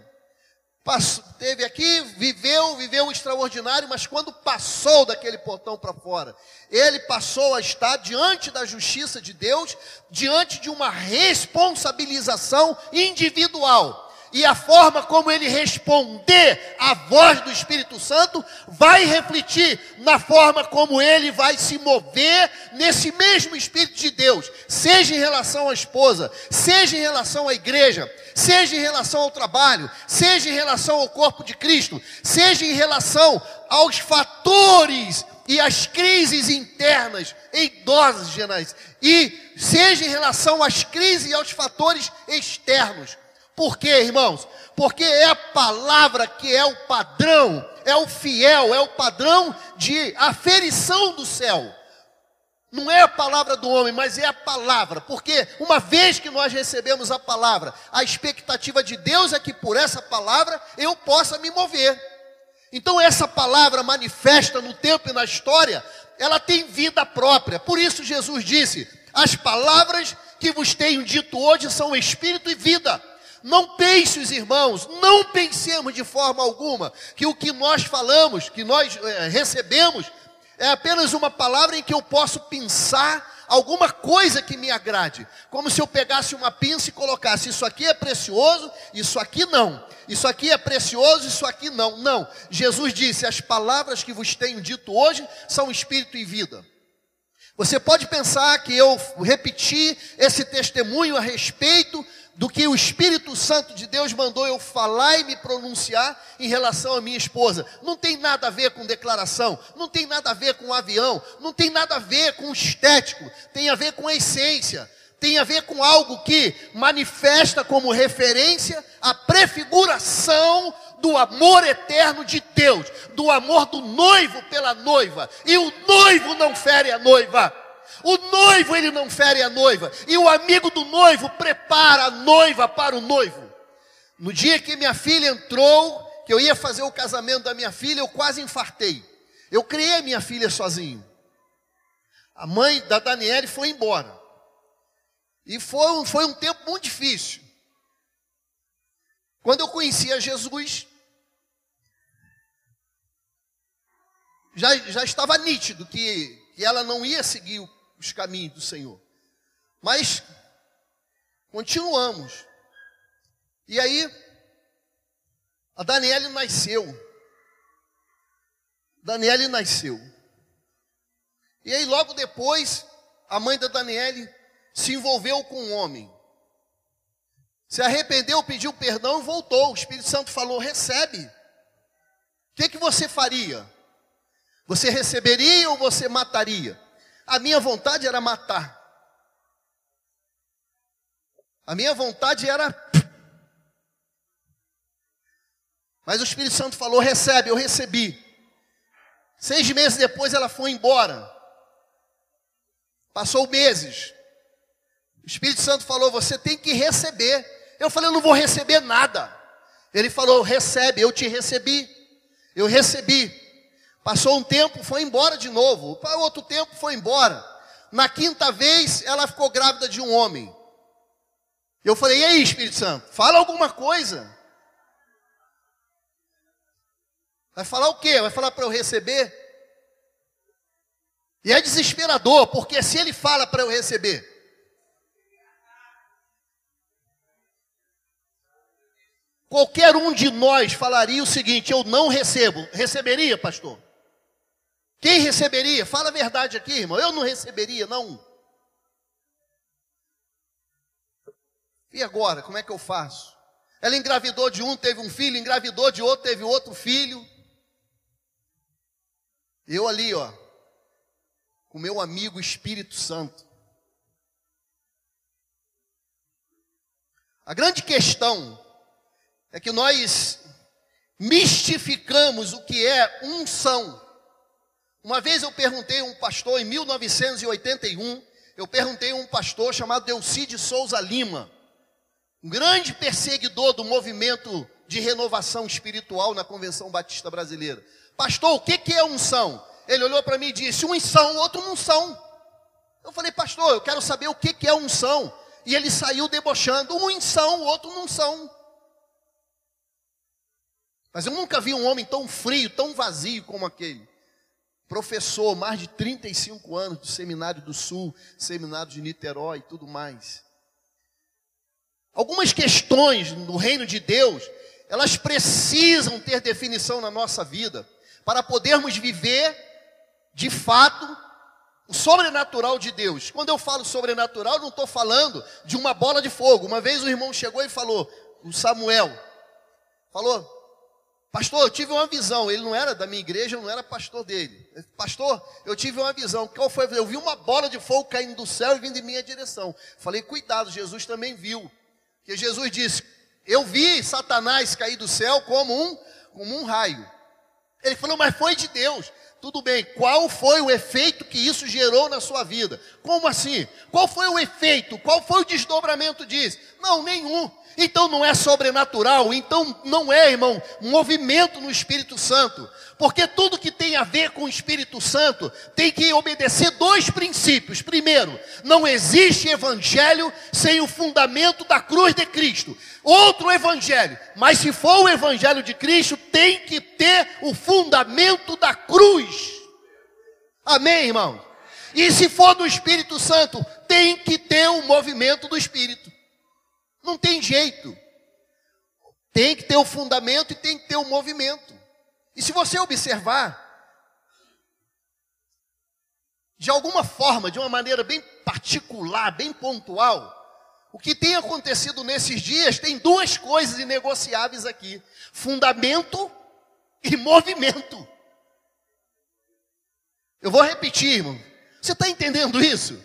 Passou, teve aqui, viveu, viveu um extraordinário, mas quando passou daquele portão para fora, ele passou a estar diante da justiça de Deus, diante de uma responsabilização individual e a forma como ele responder à voz do Espírito Santo vai refletir na forma como ele vai se mover nesse mesmo Espírito de Deus, seja em relação à esposa, seja em relação à igreja, seja em relação ao trabalho, seja em relação ao corpo de Cristo, seja em relação aos fatores e às crises internas endógenas, e seja em relação às crises e aos fatores externos. Por quê, irmãos? Porque é a palavra que é o padrão, é o fiel, é o padrão de aferição do céu. Não é a palavra do homem, mas é a palavra, porque uma vez que nós recebemos a palavra, a expectativa de Deus é que por essa palavra eu possa me mover. Então, essa palavra manifesta no tempo e na história, ela tem vida própria. Por isso, Jesus disse: As palavras que vos tenho dito hoje são espírito e vida. Não pense, os irmãos, não pensemos de forma alguma que o que nós falamos, que nós é, recebemos, é apenas uma palavra em que eu posso pensar alguma coisa que me agrade. Como se eu pegasse uma pinça e colocasse: Isso aqui é precioso, isso aqui não. Isso aqui é precioso, isso aqui não. Não. Jesus disse: As palavras que vos tenho dito hoje são espírito e vida. Você pode pensar que eu repeti esse testemunho a respeito do que o Espírito Santo de Deus mandou eu falar e me pronunciar em relação à minha esposa. Não tem nada a ver com declaração, não tem nada a ver com avião, não tem nada a ver com estético, tem a ver com a essência, tem a ver com algo que manifesta como referência a prefiguração do amor eterno de Deus, do amor do noivo pela noiva, e o noivo não fere a noiva. O noivo ele não fere a noiva, e o amigo do noivo prepara a noiva para o noivo. No dia que minha filha entrou, que eu ia fazer o casamento da minha filha, eu quase infartei. Eu criei minha filha sozinho. A mãe da Daniele foi embora. E foi foi um tempo muito difícil. Quando eu conhecia Jesus, já, já estava nítido que, que ela não ia seguir os caminhos do Senhor. Mas continuamos. E aí a Daniele nasceu. Daniele nasceu. E aí logo depois a mãe da Daniele se envolveu com um homem. Se arrependeu, pediu perdão e voltou. O Espírito Santo falou: recebe. O que, que você faria? Você receberia ou você mataria? A minha vontade era matar. A minha vontade era. Mas o Espírito Santo falou: recebe, eu recebi. Seis meses depois ela foi embora. Passou meses. O Espírito Santo falou: você tem que receber. Eu falei: eu não vou receber nada. Ele falou: recebe, eu te recebi. Eu recebi. Passou um tempo, foi embora de novo. Outro tempo, foi embora. Na quinta vez, ela ficou grávida de um homem. Eu falei: e aí, Espírito Santo, fala alguma coisa. Vai falar o quê? Vai falar para eu receber? E é desesperador, porque se ele fala para eu receber, qualquer um de nós falaria o seguinte: eu não recebo. Receberia, pastor? Quem receberia? Fala a verdade aqui, irmão. Eu não receberia, não. E agora, como é que eu faço? Ela engravidou de um, teve um filho, engravidou de outro, teve outro filho. Eu ali, ó, com meu amigo Espírito Santo. A grande questão é que nós mistificamos o que é unção. Uma vez eu perguntei a um pastor, em 1981, eu perguntei a um pastor chamado Delcide Souza Lima, um grande perseguidor do movimento de renovação espiritual na Convenção Batista Brasileira. Pastor, o que, é unção? Ele olhou para mim e disse: uns são, outro não são. Eu falei, pastor, eu quero saber o que, é unção. E ele saiu debochando: uns são, outro não são. Mas eu nunca vi um homem tão frio, tão vazio como aquele. Professor, mais de 35 anos do Seminário do Sul, Seminário de Niterói e tudo mais. Algumas questões no reino de Deus, elas precisam ter definição na nossa vida, para podermos viver, de fato, o sobrenatural de Deus. Quando eu falo sobrenatural, não estou falando de uma bola de fogo. Uma vez o irmão chegou e falou, o Samuel, falou, pastor, eu tive uma visão. Ele não era da minha igreja, eu não era pastor dele. Pastor, eu tive uma visão. Qual foi? Eu vi uma bola de fogo caindo do céu e vindo em minha direção. Falei, cuidado, Jesus também viu. Que Jesus disse: Eu vi Satanás cair do céu como um, como um raio. Ele falou, mas foi de Deus. Tudo bem, qual foi o efeito que isso gerou na sua vida? Como assim? Qual foi o efeito? Qual foi o desdobramento disso? Não, nenhum. Então não é sobrenatural, então não é, irmão, movimento no Espírito Santo. Porque tudo que tem a ver com o Espírito Santo tem que obedecer dois princípios. Primeiro, não existe evangelho sem o fundamento da cruz de Cristo. Outro evangelho, mas se for o evangelho de Cristo, tem que ter o fundamento da cruz. Amém, irmão? E se for do Espírito Santo, tem que ter o movimento do Espírito. Não tem jeito. Tem que ter o fundamento e tem que ter o movimento. E se você observar, de alguma forma, de uma maneira bem particular, bem pontual, o que tem acontecido nesses dias tem duas coisas inegociáveis aqui: fundamento e movimento. Eu vou repetir, irmão. Você está entendendo isso?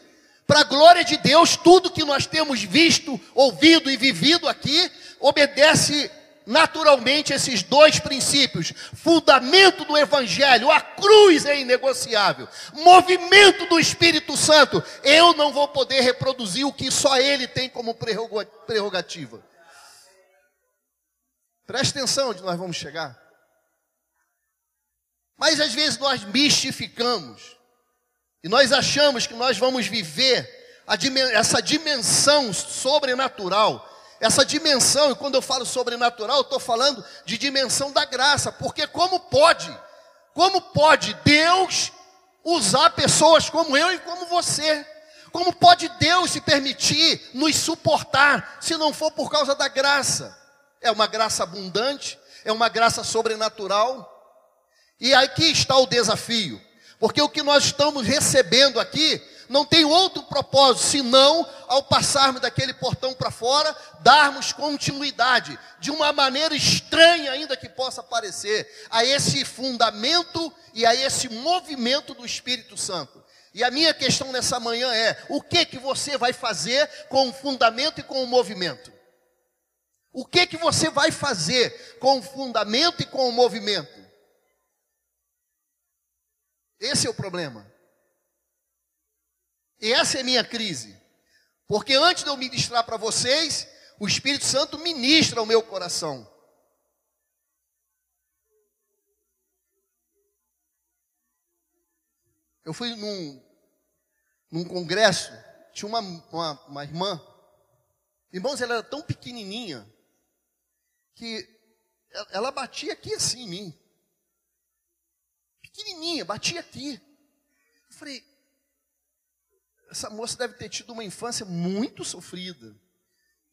Para a glória de Deus, tudo que nós temos visto, ouvido e vivido aqui, obedece naturalmente esses dois princípios: fundamento do Evangelho, a cruz é inegociável, movimento do Espírito Santo. Eu não vou poder reproduzir o que só Ele tem como prerrogativa. Preste atenção onde nós vamos chegar. Mas às vezes nós mistificamos. E nós achamos que nós vamos viver essa dimensão sobrenatural, essa dimensão, e quando eu falo sobrenatural, eu estou falando de dimensão da graça, porque como pode, como pode Deus usar pessoas como eu e como você? Como pode Deus se permitir nos suportar se não for por causa da graça? É uma graça abundante, é uma graça sobrenatural. E aqui está o desafio. Porque o que nós estamos recebendo aqui Não tem outro propósito senão, ao passarmos daquele portão para fora, darmos continuidade, de uma maneira estranha ainda que possa parecer, a esse fundamento e a esse movimento do Espírito Santo. E a minha questão nessa manhã é: o que que você vai fazer com o fundamento e com o movimento? O que que você vai fazer com o fundamento e com o movimento? Esse é o problema. E essa é a minha crise. Porque antes de eu ministrar para vocês, o Espírito Santo ministra o meu coração. Eu fui num, num congresso, tinha uma, uma, uma irmã. Irmãos, ela era tão pequenininha que ela batia aqui assim em mim. Pequenininha, batia aqui. Eu falei, essa moça deve ter tido uma infância muito sofrida,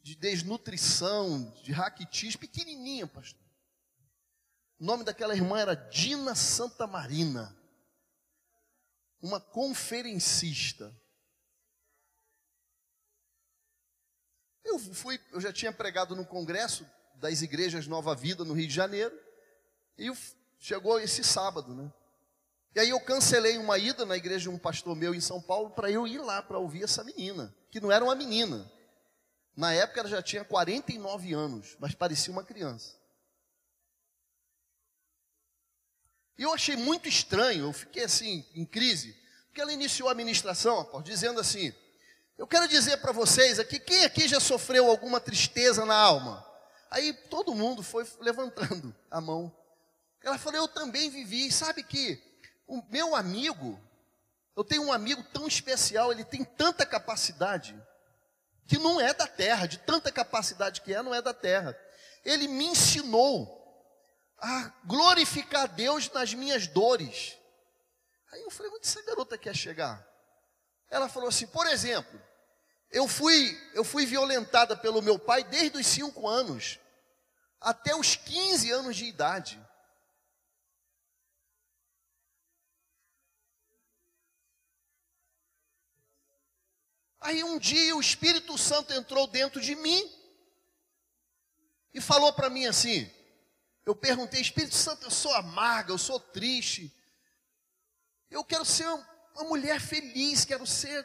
de desnutrição, de raquitis, pequenininha, pastor. O nome daquela irmã era Dina Santa Marina, uma conferencista. Eu fui, eu já tinha pregado no congresso das igrejas Nova Vida no Rio de Janeiro, e chegou esse sábado, né? E aí eu cancelei uma ida na igreja de um pastor meu em São Paulo para eu ir lá para ouvir essa menina, que não era uma menina. Na época ela já tinha 49 anos, mas parecia uma criança. E eu achei muito estranho, eu fiquei assim, em crise, porque ela iniciou a ministração, dizendo assim: Eu quero dizer para vocês aqui, quem aqui já sofreu alguma tristeza na alma? Aí todo mundo foi levantando a mão. Ela falou: Eu também vivi, sabe que o meu amigo, eu tenho um amigo tão especial, ele tem tanta capacidade, que não é da terra, de tanta capacidade que é, não é da terra. Ele me ensinou a glorificar Deus nas minhas dores. Aí eu falei, onde essa garota quer chegar? Ela falou assim, por exemplo, eu fui, eu fui violentada pelo meu pai desde os cinco anos até os 15 anos de idade. Aí um dia o Espírito Santo entrou dentro de mim e falou para mim assim: eu perguntei, Espírito Santo, eu sou amarga, eu sou triste, eu quero ser uma mulher feliz, quero ser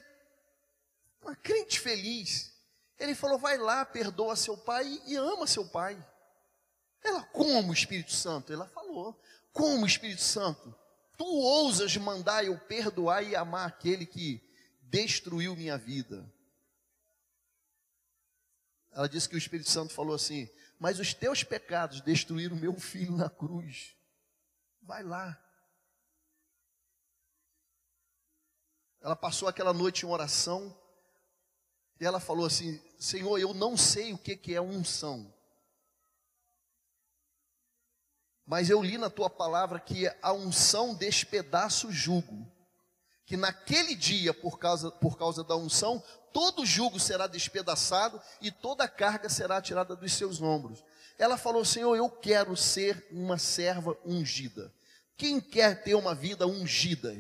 uma crente feliz. Ele falou: vai lá, perdoa seu pai e ama seu pai. Ela, como Espírito Santo? Ela falou: como Espírito Santo? Tu ousas mandar eu perdoar e amar aquele que destruiu minha vida. Ela disse que o Espírito Santo falou assim: Mas os teus pecados destruíram meu filho na cruz. Vai lá. Ela passou aquela noite em oração e ela falou assim: Senhor, eu não sei o que, é unção. Mas eu li na tua palavra que a unção despedaça o jugo que naquele dia, por causa, por causa da unção, todo jugo será despedaçado e toda carga será tirada dos seus ombros. Ela falou: Senhor, eu quero ser uma serva ungida. Quem quer ter uma vida ungida?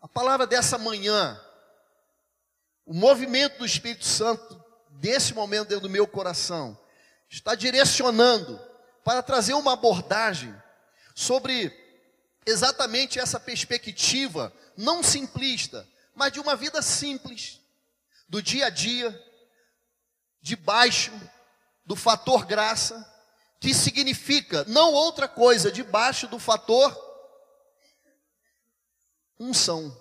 A palavra dessa manhã, o movimento do Espírito Santo, desse momento dentro do meu coração, está direcionando para trazer uma abordagem sobre exatamente essa perspectiva, não simplista, mas de uma vida simples, do dia a dia, debaixo do fator graça, que significa não outra coisa, debaixo do fator unção.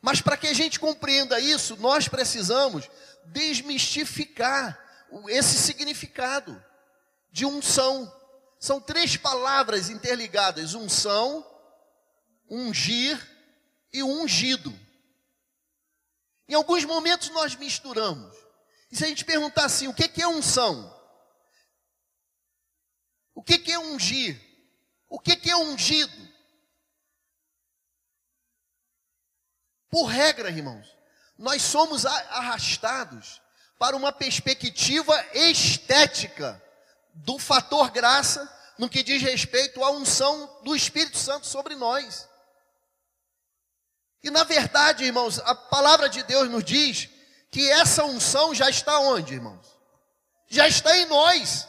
Mas para que a gente compreenda isso, nós precisamos desmistificar esse significado de unção. São três palavras interligadas: unção, ungir e ungido. Em alguns momentos nós misturamos. E se a gente perguntar assim, o que é unção? O que é ungir? O que é ungido? Por regra, irmãos, nós somos arrastados para uma perspectiva estética do fator graça no que diz respeito à unção do Espírito Santo sobre nós. E na verdade, irmãos, a palavra de Deus nos diz que essa unção já está onde, irmãos? Já está em nós.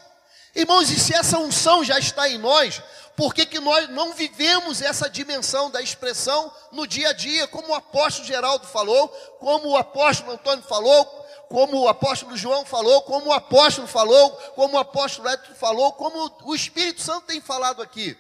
Irmãos, e se essa unção já está em nós, por que, que nós não vivemos essa dimensão da expressão no dia a dia, como o apóstolo Geraldo falou, como o apóstolo Antônio falou, como o apóstolo João falou, como o apóstolo falou, como o apóstolo Edson falou, como o Espírito Santo tem falado aqui.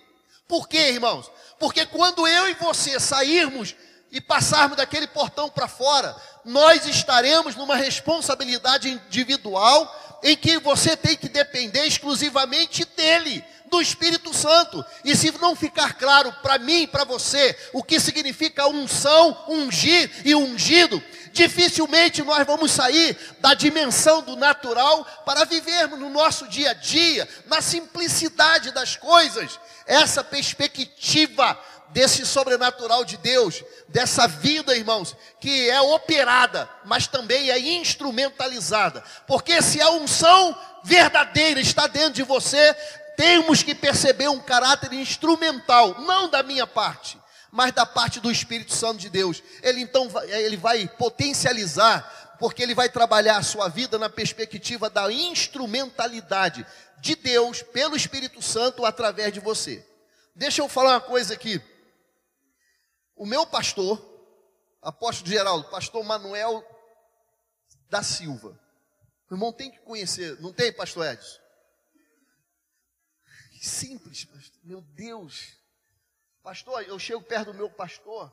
Por quê, irmãos? Porque quando eu e você sairmos e passarmos daquele portão para fora, nós estaremos numa responsabilidade individual em que você tem que depender exclusivamente dele, do Espírito Santo. E se não ficar claro para mim para você o que significa unção, ungir e ungido, dificilmente nós vamos sair da dimensão do natural para vivermos no nosso dia a dia, na simplicidade das coisas, essa perspectiva desse sobrenatural de Deus, dessa vida, irmãos, que é operada, mas também é instrumentalizada. Porque se a unção verdadeira está dentro de você, temos que perceber um caráter instrumental, não da minha parte, mas da parte do Espírito Santo de Deus. Ele então ele vai potencializar, porque ele vai trabalhar a sua vida na perspectiva da instrumentalidade de Deus pelo Espírito Santo através de você. Deixa eu falar uma coisa aqui. O meu pastor, apóstolo Geraldo, pastor Manuel da Silva. O irmão tem que conhecer, não tem, pastor Edson? Simples, pastor. Meu Deus. Pastor, eu chego perto do meu pastor.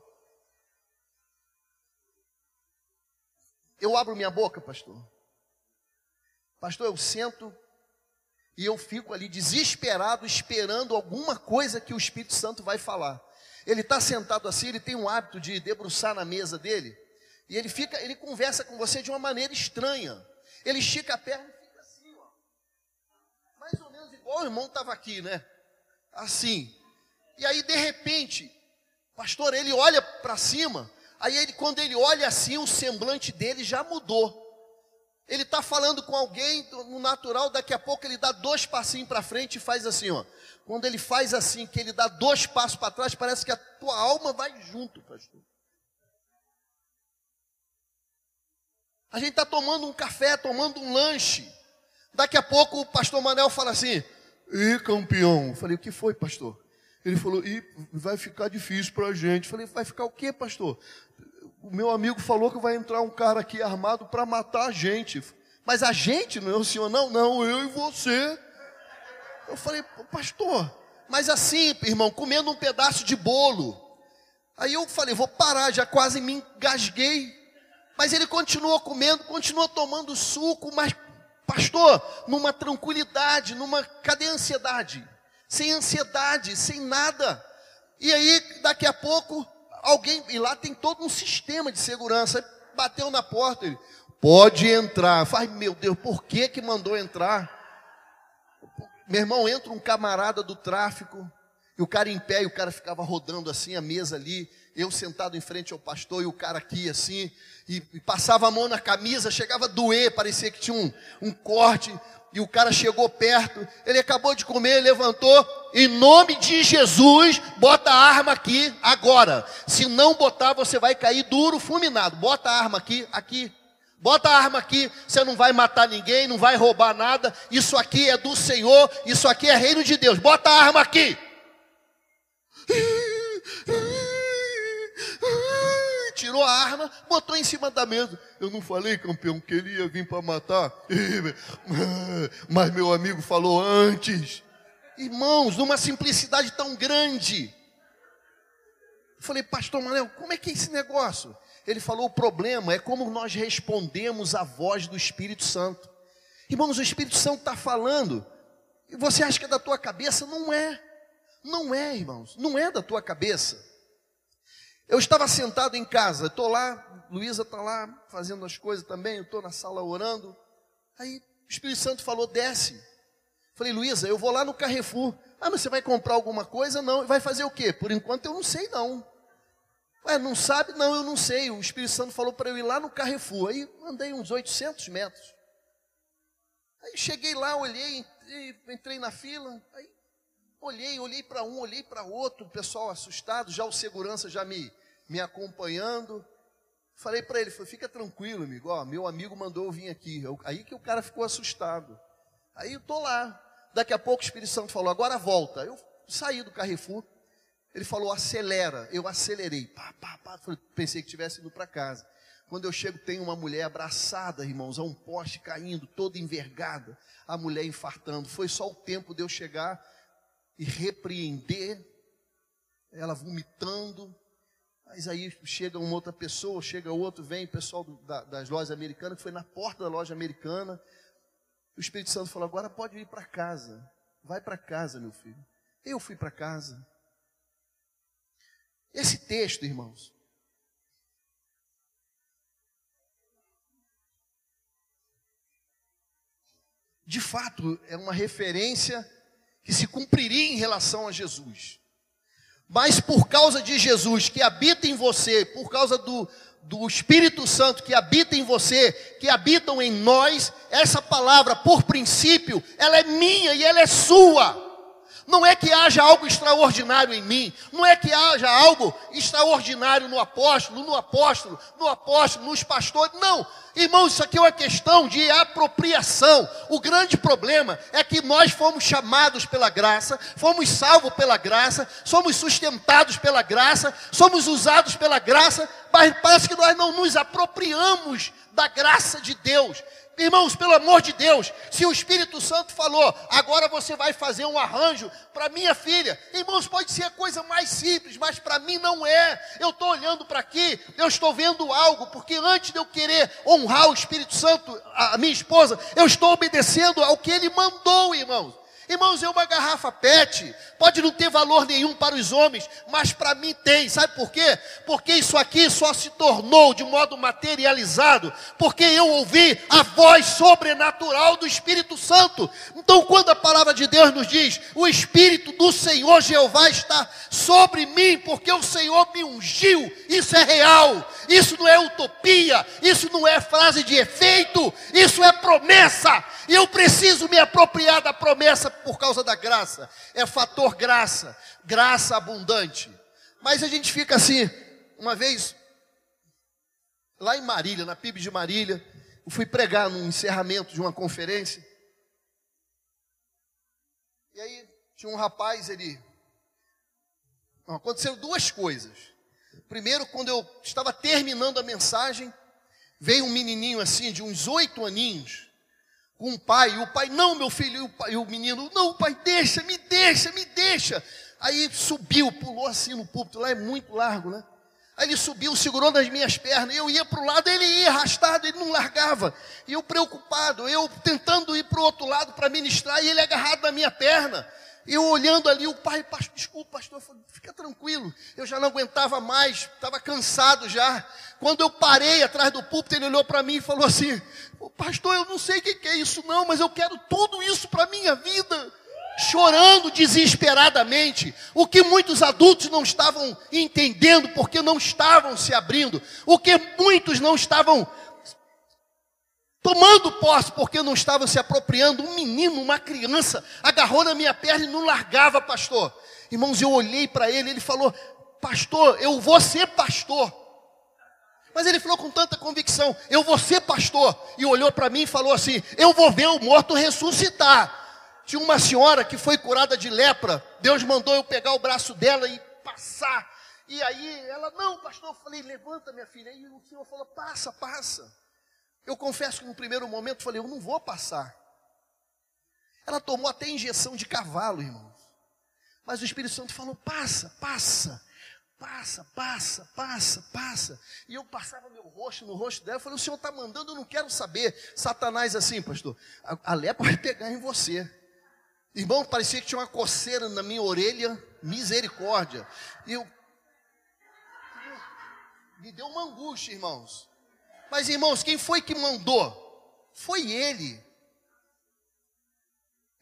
Eu abro minha boca, pastor. Pastor, eu sento e eu fico ali desesperado, esperando alguma coisa que o Espírito Santo vai falar. Ele está sentado assim, ele tem um hábito de debruçar na mesa dele, e ele fica, ele conversa com você de uma maneira estranha. Ele estica a perna e fica assim, ó. Mais ou menos igual o irmão estava aqui, né? Assim. E aí, de repente, pastor, ele olha para cima, aí ele, quando ele olha assim, o semblante dele já mudou. Ele está falando com alguém no natural, daqui a pouco ele dá dois passinhos para frente e faz assim, ó. Quando ele faz assim, que ele dá dois passos para trás, parece que a tua alma vai junto, pastor. A gente está tomando um café, tomando um lanche. Daqui a pouco o pastor Manel fala assim: Ih, campeão. Eu falei: O que foi, pastor? Ele falou: Ih, vai ficar difícil para a gente. Eu falei: Vai ficar o quê, pastor? o meu amigo falou que vai entrar um cara aqui armado para matar a gente. Mas a gente, não é o senhor, não, não, eu e você. Eu falei, pastor, mas assim, irmão, comendo um pedaço de bolo. Aí eu falei, vou parar, já quase me engasguei. Mas ele continuou comendo, continuou tomando suco, mas, pastor, numa tranquilidade, numa. Cadê a ansiedade? Sem ansiedade, sem nada. E aí, daqui a pouco, alguém, e lá tem todo um sistema de segurança. Bateu na porta, ele, pode entrar. Faz, meu Deus, por que que mandou entrar? Meu irmão, entra um camarada do tráfico, e o cara em pé, e o cara ficava rodando assim, a mesa ali, eu sentado em frente ao pastor, e o cara aqui assim, e, e passava a mão na camisa, chegava a doer, parecia que tinha um, um corte, e o cara chegou perto, ele acabou de comer, levantou, em nome de Jesus, bota a arma aqui agora. Se não botar, você vai cair duro, fulminado. Bota a arma aqui, aqui. Bota a arma aqui, você não vai matar ninguém, não vai roubar nada. Isso aqui é do Senhor, isso aqui é reino de Deus. Bota a arma aqui. Tirou a arma, botou em cima da mesa. Eu não falei, campeão, que ele ia vir para matar. Mas meu amigo falou antes. Irmãos, numa simplicidade tão grande. Eu falei, pastor Manel, como é que é esse negócio? Ele falou: o problema é como nós respondemos à voz do Espírito Santo. Irmãos, o Espírito Santo está falando, e você acha que é da tua cabeça? Não é. Não é, irmãos, não é da tua cabeça. Eu estava sentado em casa, estou lá, Luísa está lá fazendo as coisas também, eu estou na sala orando. Aí o Espírito Santo falou: desce. Falei, Luísa, eu vou lá no Carrefour. Ah, mas você vai comprar alguma coisa? Não. Vai fazer o quê? Por enquanto eu não sei, não. Ué, não sabe? Não, eu não sei. O Espírito Santo falou para eu ir lá no Carrefour. Aí andei uns 800 metros. Aí cheguei lá, olhei, entrei na fila. Aí Olhei, olhei para um, olhei para outro, o pessoal assustado, já o segurança já me, me acompanhando. Falei para ele, falei, fica tranquilo, amigo. Ó, meu amigo mandou eu vir aqui. Eu, aí que o cara ficou assustado. Aí eu tô lá. Daqui a pouco o Espírito Santo falou, agora volta. Eu saí do Carrefour. Ele falou, acelera. Eu acelerei. Pá, pá, pá. Pensei que tivesse ido para casa. Quando eu chego, tem uma mulher abraçada, irmãos, a um poste caindo, toda envergada. A mulher infartando. Foi só o tempo de eu chegar e repreender. Ela vomitando. Mas aí chega uma outra pessoa, chega outro, vem o pessoal do, da, das lojas americanas, foi na porta da loja americana. O Espírito Santo falou: agora pode ir para casa. Vai para casa, meu filho. Eu fui para casa. Esse texto, irmãos, de fato é uma referência que se cumpriria em relação a Jesus. Mas por causa de Jesus que habita em você, por causa do, do Espírito Santo que habita em você, que habitam em nós, essa palavra, por princípio, ela é minha e ela é sua. Não é que haja algo extraordinário em mim, não é que haja algo extraordinário no apóstolo, no apóstolo, no apóstolo, nos pastores. Não, irmãos, isso aqui é uma questão de apropriação. O grande problema é que nós fomos chamados pela graça, fomos salvos pela graça, somos sustentados pela graça, somos usados pela graça, mas parece que nós não nos apropriamos da graça de Deus. Irmãos, pelo amor de Deus, se o Espírito Santo falou, agora você vai fazer um arranjo para minha filha. Irmãos, pode ser a coisa mais simples, mas para mim não é. Eu estou olhando para aqui, eu estou vendo algo, porque antes de eu querer honrar o Espírito Santo, a minha esposa, eu estou obedecendo ao que ele mandou, irmãos. Irmãos, é uma garrafa PET, pode não ter valor nenhum para os homens, mas para mim tem, sabe por quê? Porque isso aqui só se tornou de modo materializado, porque eu ouvi a voz sobrenatural do Espírito Santo. Então, quando a palavra de Deus nos diz, o Espírito do Senhor Jeová está sobre mim, porque o Senhor me ungiu, isso é real, isso não é utopia, isso não é frase de efeito, isso é promessa, e eu preciso me apropriar da promessa por causa da graça. É fator graça, graça abundante. Mas a gente fica assim, uma vez, lá em Marília, na PIB de Marília, eu fui pregar num encerramento de uma conferência. E aí tinha um rapaz, ele. aconteceram duas coisas. Primeiro, quando eu estava terminando a mensagem, veio um menininho assim, de uns oito aninhos, com o pai, e o pai, não, meu filho, e o, pai, e o menino, não, pai, deixa, me deixa, me deixa. Aí subiu, pulou assim no púlpito, lá é muito largo, né? Aí ele subiu, segurou nas minhas pernas, eu ia para o lado, ele ia arrastado, ele não largava. E eu preocupado, eu tentando ir para o outro lado para ministrar, e ele agarrado na minha perna. Eu olhando ali, o pai, desculpa, pastor, falei, fica tranquilo. Eu já não aguentava mais, estava cansado já. Quando eu parei atrás do púlpito, ele olhou para mim e falou assim: Pastor, eu não sei o que é isso, não, mas eu quero tudo isso para a minha vida. Chorando desesperadamente, o que muitos adultos não estavam entendendo, porque não estavam se abrindo, o que muitos não estavam tomando posse porque não estavam se apropriando. Um menino, uma criança, agarrou na minha perna e não largava, pastor. Irmãos, eu olhei para ele, ele falou: Pastor, eu vou ser pastor. Mas ele falou com tanta convicção: Eu vou ser pastor. E olhou para mim e falou assim: Eu vou ver o morto ressuscitar. Tinha uma senhora que foi curada de lepra. Deus mandou eu pegar o braço dela e passar. E aí ela, não, pastor, eu falei, levanta minha filha. E o senhor falou, passa, passa. Eu confesso que no primeiro momento falei, eu não vou passar. Ela tomou até injeção de cavalo, irmãos. Mas o Espírito Santo falou: passa, passa, passa, passa, passa, passa. E eu passava meu rosto no rosto dela. Falei: o senhor está mandando, eu não quero saber. Satanás assim, pastor. A, a lepra vai pegar em você. Irmão, parecia que tinha uma coceira na minha orelha. Misericórdia. E eu. Me deu uma angústia, irmãos. Mas, irmãos, quem foi que mandou? Foi ele.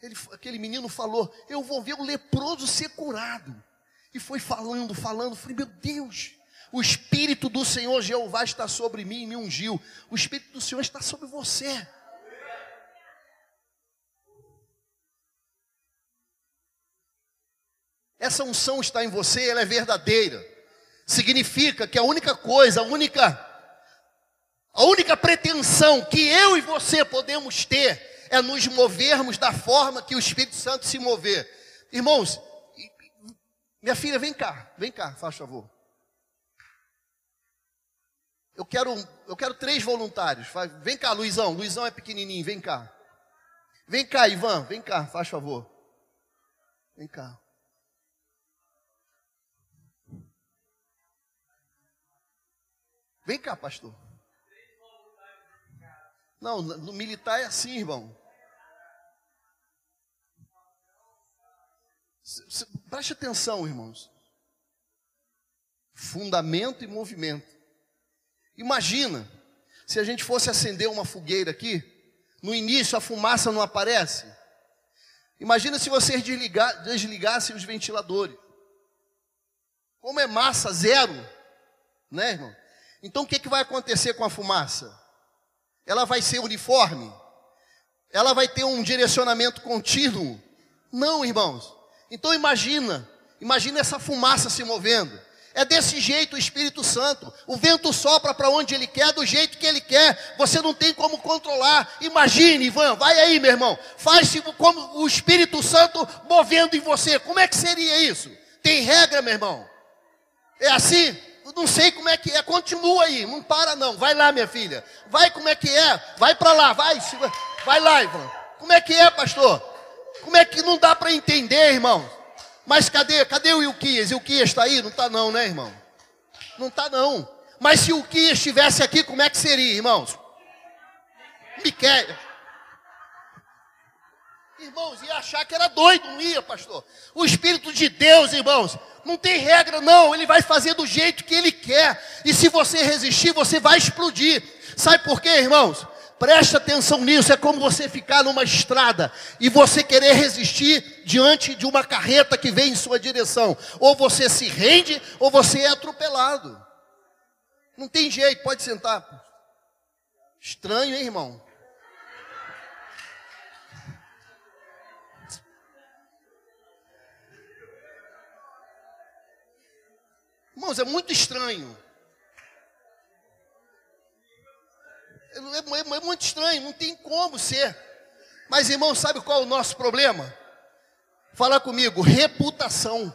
ele. Aquele menino falou: Eu vou ver o leproso ser curado. E foi falando, falando. Falei: Meu Deus, o Espírito do Senhor Jeová está sobre mim e me ungiu. O Espírito do Senhor está sobre você. Essa unção está em você, ela é verdadeira. significa que a única coisa, a única a única pretensão que eu e você podemos ter é nos movermos da forma que o Espírito Santo se mover. Irmãos, minha filha, vem cá, vem cá, faz favor. Eu quero, eu quero três voluntários. Vem cá, Luizão. Luizão é pequenininho, vem cá. Vem cá, Ivan, vem cá, faz favor. Vem cá. Vem cá, pastor. Não, no militar é assim, irmão. Preste atenção, irmãos. Fundamento e movimento. Imagina se a gente fosse acender uma fogueira aqui, no início a fumaça não aparece. Imagina se vocês desligar, desligassem os ventiladores. Como é massa zero, né, irmão? Então o que, que vai acontecer com a fumaça? Ela vai ser uniforme? Ela vai ter um direcionamento contínuo? Não, irmãos. Então imagina, imagina essa fumaça se movendo. É desse jeito o Espírito Santo. O vento sopra para onde ele quer, do jeito que ele quer. Você não tem como controlar. Imagine, Ivan, vai aí, meu irmão. Faz como o Espírito Santo movendo em você. Como é que seria isso? Tem regra, meu irmão? É assim? Não sei como é que é. Continua aí, não para não. Vai lá, minha filha. Vai como é que é. Vai para lá, vai. Vai lá, Ivan. Como é que é, pastor? Como é que não dá para entender, irmão? Mas cadê? Cadê o Ilquias? Ilquias está aí? Não está não, né, irmão? Não está não. Mas se o Ilquias estivesse aqui, como é que seria, irmãos? Miquel. Irmãos, ia achar que era doido, não ia, pastor? O Espírito de Deus, irmãos, não tem regra, não. Ele vai fazer do jeito que ele quer. E se você resistir, você vai explodir. Sabe por quê, irmãos? Preste atenção nisso, é como você ficar numa estrada e você querer resistir diante de uma carreta que vem em sua direção. Ou você se rende, ou você é atropelado. Não tem jeito, pode sentar. Estranho, hein, irmão? Irmãos, é muito estranho. É, é, é, muito estranho, não tem como ser. Mas, irmão, sabe qual é o nosso problema? Fala comigo, reputação.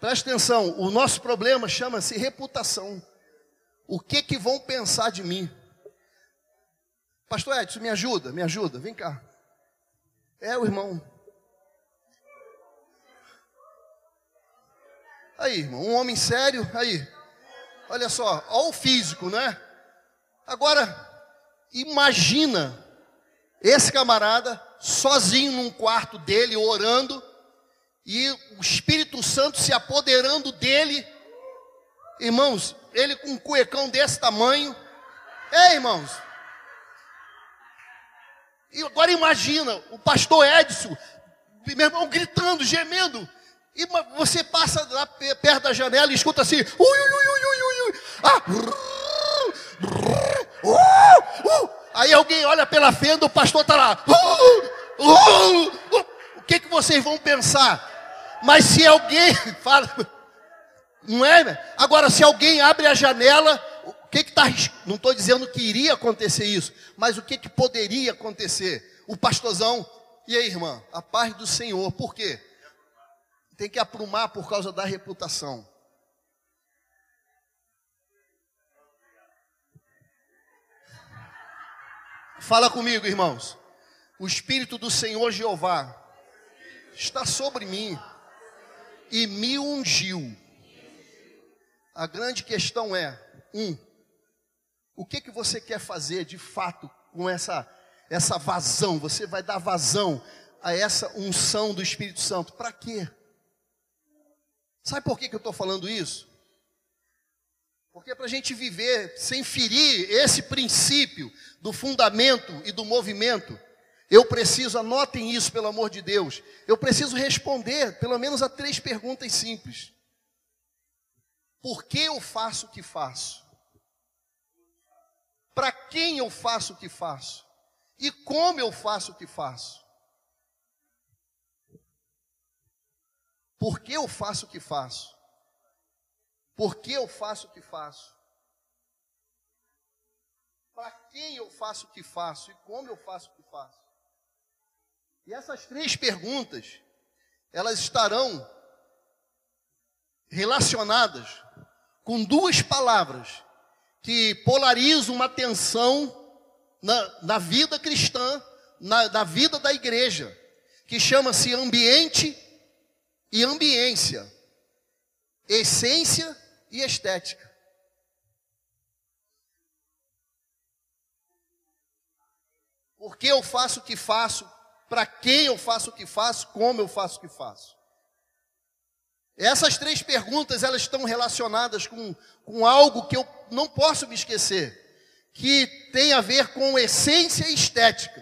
Presta atenção, o nosso problema chama-se reputação. O que que vão pensar de mim? Pastor Edson, me ajuda, me ajuda, vem cá. É o irmão. Aí, irmão, um homem sério, aí. Olha só, olha o físico, né? Agora, imagina esse camarada sozinho num quarto dele, orando, e o Espírito Santo se apoderando dele. Irmãos, ele com um cuecão desse tamanho. É, irmãos. E agora imagina o pastor Edson, meu irmão, gritando, gemendo. E você passa lá perto da janela e escuta assim. Ui, ui, ui, ui, ui. Ah, Uh, uh. Aí alguém olha pela fenda, o pastor está lá. Uh, o que, que vocês vão pensar? Mas se alguém fala, não é? Agora, se alguém abre a janela, o que está. Não estou dizendo que iria acontecer isso, mas o que, que poderia acontecer? O pastorzão, e aí, irmã, a paz do Senhor, por quê? Tem que aprumar por causa da reputação. Fala comigo, irmãos. O Espírito do Senhor Jeová está sobre mim e me ungiu. A grande questão é: um, o que que você quer fazer de fato com essa essa vazão? Você vai dar vazão a essa unção do Espírito Santo? Para quê? Sabe por que, que eu estou falando isso? Porque para a gente viver sem ferir esse princípio do fundamento e do movimento, eu preciso, anotem isso pelo amor de Deus, eu preciso responder pelo menos a três perguntas simples. Por que eu faço o que faço? Para quem eu faço o que faço? E como eu faço o que faço? Por que eu faço o que faço? Por que eu faço o que faço? Para quem eu faço o que faço e como eu faço o que faço? E essas três perguntas, elas estarão relacionadas com duas palavras que polarizam uma tensão na, na vida cristã, na, na vida da igreja, que chama-se ambiente e ambiência, essência e estética. Por que eu faço o que faço? Para quem eu faço o que faço? Como eu faço o que faço? Essas três perguntas, elas estão relacionadas com, com algo que eu não posso me esquecer, que tem a ver com essência e estética,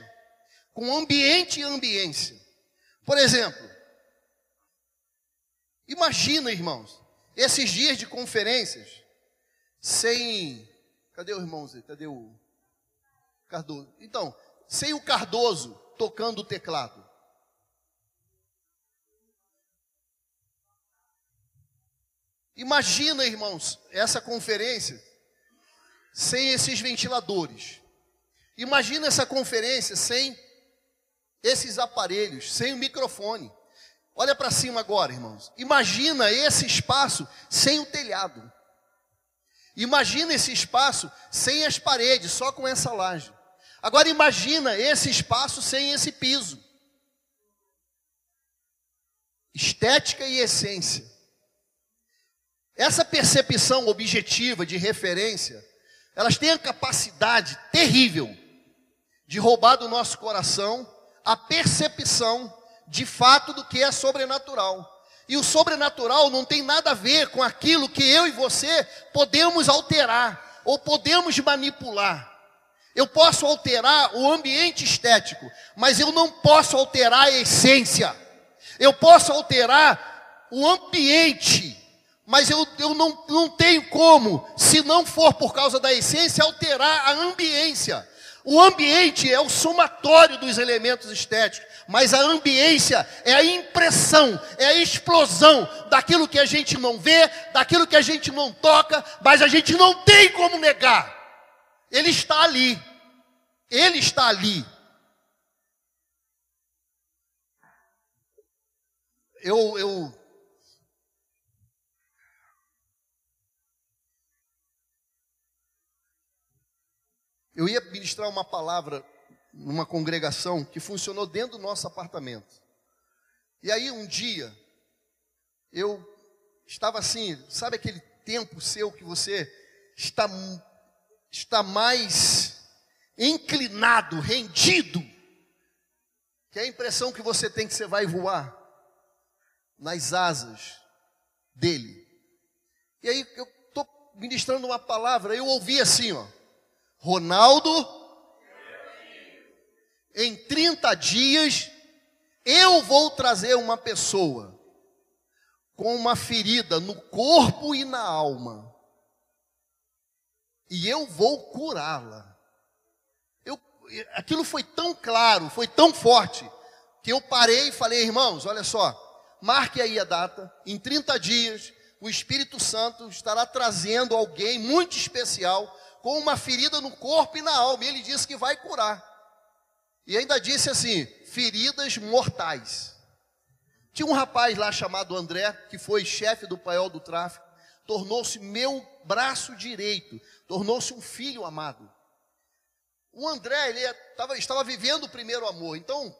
com ambiente e ambiência. Por exemplo, imagina, irmãos, esses dias de conferências, sem. Cadê o irmão Zé? Cadê o Cardoso? Então, sem o Cardoso tocando o teclado. Imagina, irmãos, essa conferência sem esses ventiladores. Imagina essa conferência sem esses aparelhos, sem o microfone. Olha para cima agora, irmãos. Imagina esse espaço sem o telhado. Imagina esse espaço sem as paredes, só com essa laje. Agora imagina esse espaço sem esse piso. Estética e essência. Essa percepção objetiva de referência, elas têm a capacidade terrível de roubar do nosso coração a percepção de fato do que é sobrenatural. E o sobrenatural não tem nada a ver com aquilo que eu e você podemos alterar ou podemos manipular. Eu posso alterar o ambiente estético, mas eu não posso alterar a essência. Eu posso alterar o ambiente, mas eu, eu não, não tenho como, se não for por causa da essência, alterar a ambiência. O ambiente é o somatório dos elementos estéticos, mas a ambiência é a impressão, é a explosão daquilo que a gente não vê, daquilo que a gente não toca, mas a gente não tem como negar. Ele está ali. Ele está ali. Eu, eu Eu ia ministrar uma palavra numa congregação que funcionou dentro do nosso apartamento. E aí um dia, eu estava assim, sabe aquele tempo seu que você está, está mais inclinado, rendido, que é a impressão que você tem que você vai voar nas asas dele. E aí eu estou ministrando uma palavra, eu ouvi assim, ó. Ronaldo, em 30 dias, eu vou trazer uma pessoa com uma ferida no corpo e na alma, e eu vou curá-la. Aquilo foi tão claro, foi tão forte, que eu parei e falei, irmãos, olha só, marque aí a data, em 30 dias, o Espírito Santo estará trazendo alguém muito especial com uma ferida no corpo e na alma. E ele disse que vai curar. E ainda disse assim: feridas mortais. Tinha um rapaz lá chamado André, que foi chefe do paiol do tráfico, tornou-se meu braço direito, tornou-se um filho amado. O André, ele estava, estava vivendo o primeiro amor, então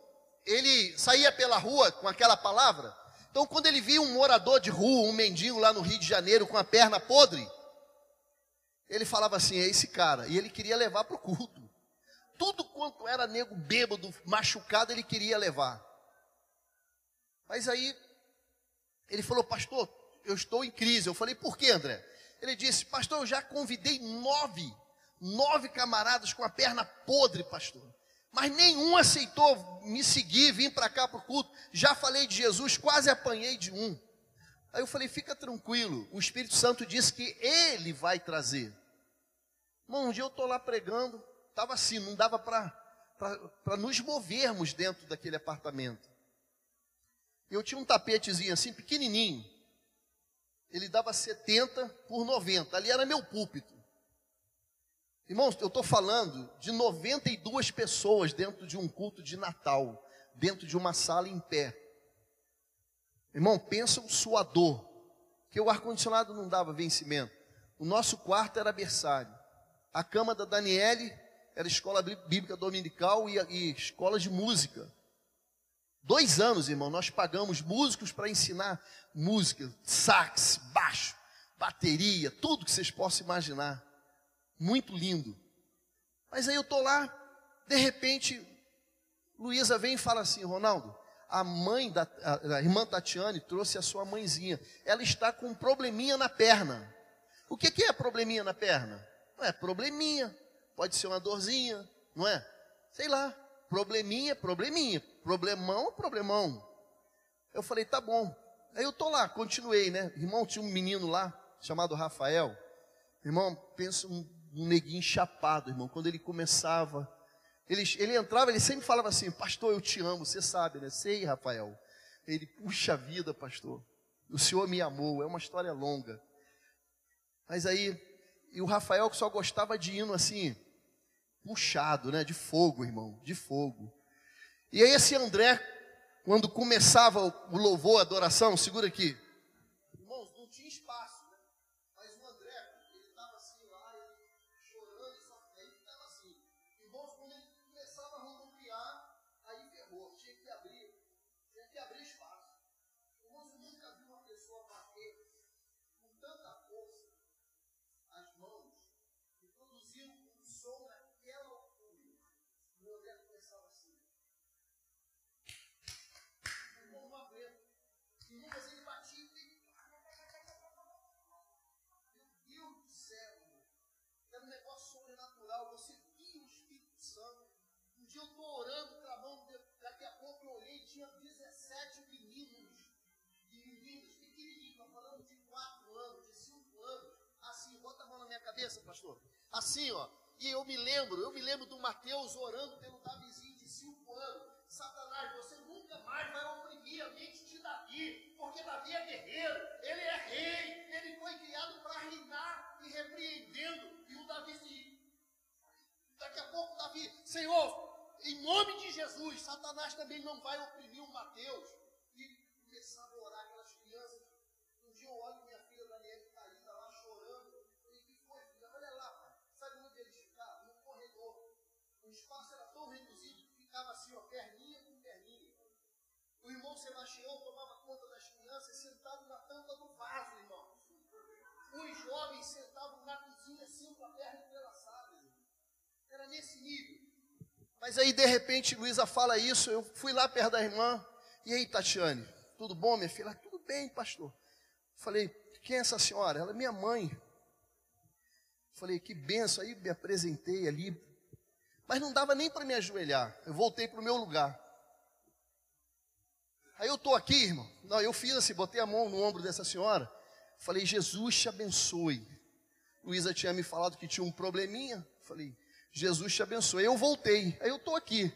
ele saía pela rua com aquela palavra. Então, quando ele via um morador de rua, um mendigo lá no Rio de Janeiro com a perna podre, ele falava assim: é esse cara. E ele queria levar para o culto. Tudo quanto era nego bêbado, machucado, ele queria levar. Mas aí, ele falou: Pastor, eu estou em crise. Eu falei: Por quê, André? Ele disse: Pastor, eu já convidei nove, nove camaradas com a perna podre, pastor. Mas nenhum aceitou me seguir, vir para cá para o culto. Já falei de Jesus, quase apanhei de um. Aí eu falei: fica tranquilo, o Espírito Santo disse que ele vai trazer. Irmão, um dia eu estou lá pregando, estava assim, não dava para nos movermos dentro daquele apartamento. Eu tinha um tapetezinho assim, pequenininho. ele dava 70 por 90. Ali era meu púlpito. Irmãos, eu estou falando de 92 pessoas dentro de um culto de Natal, dentro de uma sala em pé. Irmão, pensa um suador, que o ar-condicionado não dava vencimento. O nosso quarto era berçário. A cama da Daniele era escola bíblica dominical e, e escola de música. Dois anos, irmão, nós pagamos músicos para ensinar música, sax, baixo, bateria, tudo que vocês possam imaginar. Muito lindo. Mas aí eu tô lá, de repente, Luísa vem e fala assim, Ronaldo, a mãe da a, a irmã Tatiane trouxe a sua mãezinha. Ela está com um probleminha na perna. O que, que é probleminha na perna? Não é probleminha, pode ser uma dorzinha, não é? Sei lá, probleminha, probleminha. Problemão, problemão. Eu falei, tá bom. Aí eu tô lá, continuei, né? Irmão, tinha um menino lá, chamado Rafael. Irmão, pensa um, um neguinho chapado, irmão. Quando ele começava, ele, ele entrava, ele sempre falava assim, pastor, eu te amo, você sabe, né? Sei, Rafael. Ele, puxa vida, pastor. O senhor me amou, é uma história longa. Mas aí, e o Rafael que só gostava de hino assim, puxado, né? De fogo, irmão, de fogo. E aí esse André, quando começava o louvor, a adoração, segura aqui. Cabeça, pastor. Assim, ó. E eu me lembro, eu me lembro do Mateus orando pelo Davizinho de 5 anos. Satanás, você nunca mais vai oprimir a mente de Davi, porque Davi é guerreiro, ele é rei, ele foi criado para reinar e repreendendo. E o Davi se. Daqui a pouco, Davi, Senhor, em nome de Jesus, Satanás também não vai oprimir o Mateus. Irmão Sebastião tomava conta das crianças sentado na tampa do vaso, irmão. Os jovens sentavam na cozinha assim com a perna entrelaçada. Era nesse nível. Mas aí, de repente, Luísa fala isso. Eu fui lá perto da irmã. E aí, Tatiane, tudo bom, minha filha? Tudo bem, pastor. Falei, quem é essa senhora? Ela é minha mãe. Falei, que benção. Aí me apresentei ali. Mas não dava nem para me ajoelhar. Eu voltei para o meu lugar. Aí eu estou aqui, irmão. Não, eu fiz assim, botei a mão no ombro dessa senhora. Falei, Jesus te abençoe. Luísa tinha me falado que tinha um probleminha. Falei, Jesus te abençoe. Eu voltei. Aí eu estou aqui.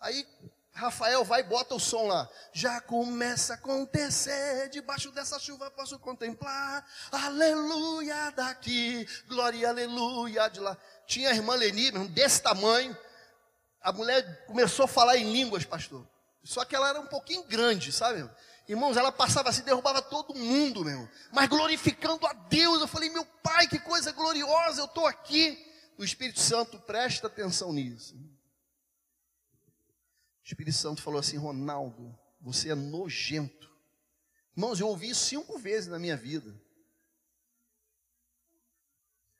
Aí Rafael vai e bota o som lá. Já começa a acontecer, debaixo dessa chuva posso contemplar. Aleluia daqui, glória, aleluia de lá. Tinha a irmã Leni, desse tamanho. A mulher começou a falar em línguas, pastor. Só que ela era um pouquinho grande, sabe? Irmãos, ela passava assim, derrubava todo mundo, meu. Mas glorificando a Deus. Eu falei, meu pai, que coisa gloriosa, eu estou aqui. O Espírito Santo presta atenção nisso. O Espírito Santo falou assim: Ronaldo, você é nojento. Irmãos, eu ouvi isso cinco vezes na minha vida.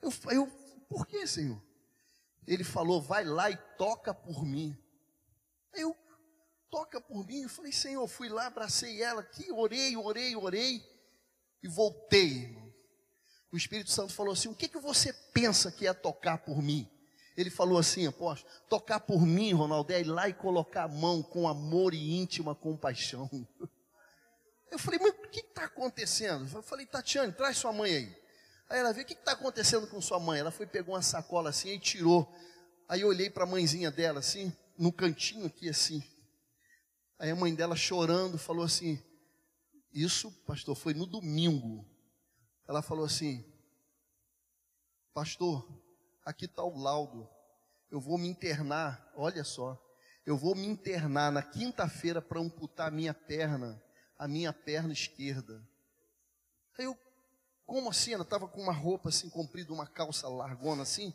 Eu, eu, por que, Senhor? Ele falou: vai lá e toca por mim. Eu, toca por mim. Eu falei: Senhor, fui lá, abracei ela aqui, orei, orei, orei e voltei. O Espírito Santo falou assim: o que, que você pensa que é tocar por mim? Ele falou assim, apóstolo, tocar por mim, Ronaldo, é ir lá e colocar a mão com amor e íntima compaixão. Eu falei, mas o que está acontecendo? Eu falei, Tatiane, traz sua mãe aí. Aí ela veio, o que está acontecendo com sua mãe? Ela foi, pegou uma sacola assim e tirou. Aí eu olhei para a mãezinha dela assim, no cantinho aqui assim. Aí a mãe dela chorando falou assim, Isso, pastor, foi no domingo. Ela falou assim: Pastor, aqui está o laudo. Eu vou me internar, olha só. Eu vou me internar na quinta-feira para amputar a minha perna, a minha perna esquerda. Aí eu, como assim? Ela estava com uma roupa assim comprida, uma calça largona assim.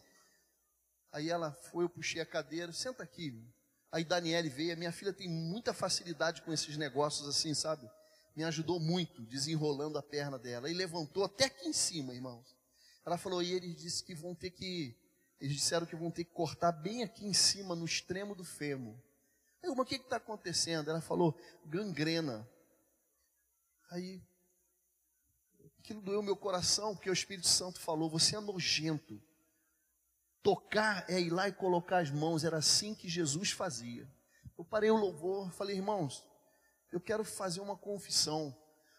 Aí ela foi, eu puxei a cadeira, senta aqui. Aí Daniele veio, minha filha tem muita facilidade com esses negócios assim, sabe? Me ajudou muito, desenrolando a perna dela. E levantou até aqui em cima, irmãos. Ela falou, e eles disse que vão ter que, eles disseram que vão ter que cortar bem aqui em cima, no extremo do fêmur. Eu, mas o que está acontecendo? Ela falou, gangrena. Aí, aquilo doeu meu coração, porque o Espírito Santo falou, você é nojento. Tocar é ir lá e colocar as mãos, era assim que Jesus fazia. Eu parei o louvor, falei, irmãos, eu quero fazer uma confissão.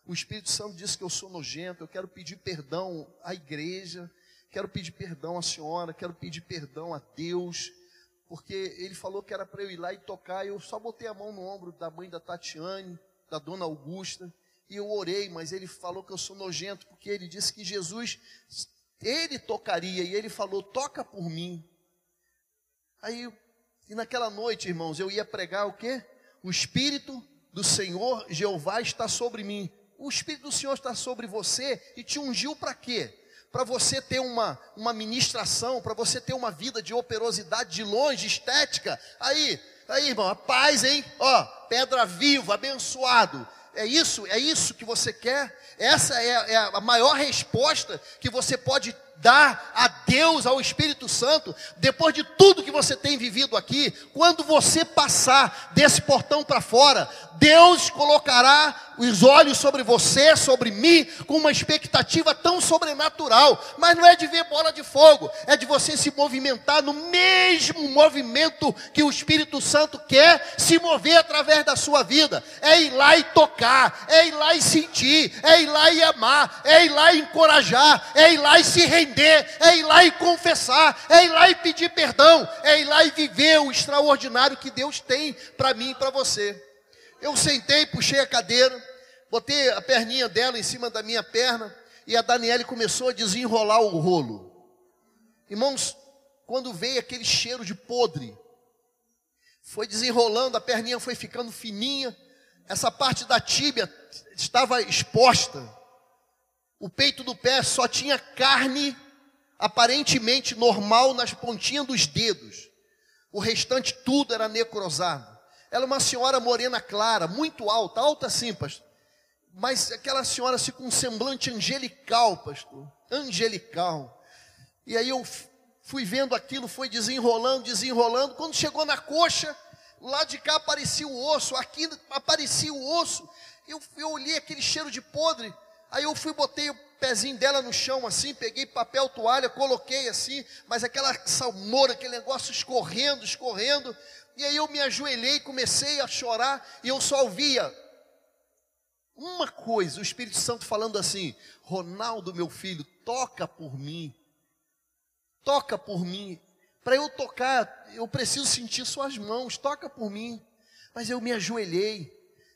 O Espírito Santo disse que eu sou nojento, eu quero pedir perdão à igreja, quero pedir perdão à senhora, quero pedir perdão a Deus, porque ele falou que era para eu ir lá e tocar, eu só botei a mão no ombro da mãe da Tatiane, da dona Augusta, e eu orei, mas ele falou que eu sou nojento, porque ele disse que Jesus ele tocaria e ele falou: toca por mim. Aí, e naquela noite, irmãos, eu ia pregar o quê? O Espírito do Senhor Jeová está sobre mim. O Espírito do Senhor está sobre você e te ungiu para quê? Para você ter uma, uma ministração, para você ter uma vida de operosidade de longe, estética. Aí, aí, irmão, a paz, hein? Ó, pedra viva, abençoado. É isso? É isso que você quer? Essa é, é a maior resposta que você pode dar a Deus, ao Espírito Santo, depois de tudo que você tem vivido aqui, quando você passar desse portão para fora, Deus colocará os olhos sobre você, sobre mim, com uma expectativa tão sobrenatural. Mas não é de ver bola de fogo, é de você se movimentar no mesmo movimento que o Espírito Santo quer se mover através da sua vida. É ir lá e tocar, é ir lá e sentir, é ir lá e amar, é ir lá e encorajar, é ir lá e se render, é ir lá e confessar, é ir lá e pedir perdão, é ir lá e viver o extraordinário que Deus tem para mim e para você. Eu sentei, puxei a cadeira, botei a perninha dela em cima da minha perna e a Daniele começou a desenrolar o rolo. Irmãos, quando veio aquele cheiro de podre, foi desenrolando, a perninha foi ficando fininha, essa parte da tíbia estava exposta. O peito do pé só tinha carne aparentemente normal nas pontinhas dos dedos. O restante tudo era necrosado. Ela é uma senhora morena clara, muito alta, alta sim, pastor. Mas aquela senhora assim com um semblante angelical, pastor. Angelical. E aí eu fui vendo aquilo, foi desenrolando, desenrolando. Quando chegou na coxa, lá de cá aparecia o osso, aqui aparecia o osso. Eu, eu olhei aquele cheiro de podre. Aí eu fui, botei o pezinho dela no chão assim, peguei papel, toalha, coloquei assim, mas aquela salmoura, aquele negócio escorrendo, escorrendo. E aí eu me ajoelhei, comecei a chorar e eu só ouvia uma coisa, o Espírito Santo falando assim: Ronaldo, meu filho, toca por mim. Toca por mim. Para eu tocar, eu preciso sentir suas mãos, toca por mim. Mas eu me ajoelhei.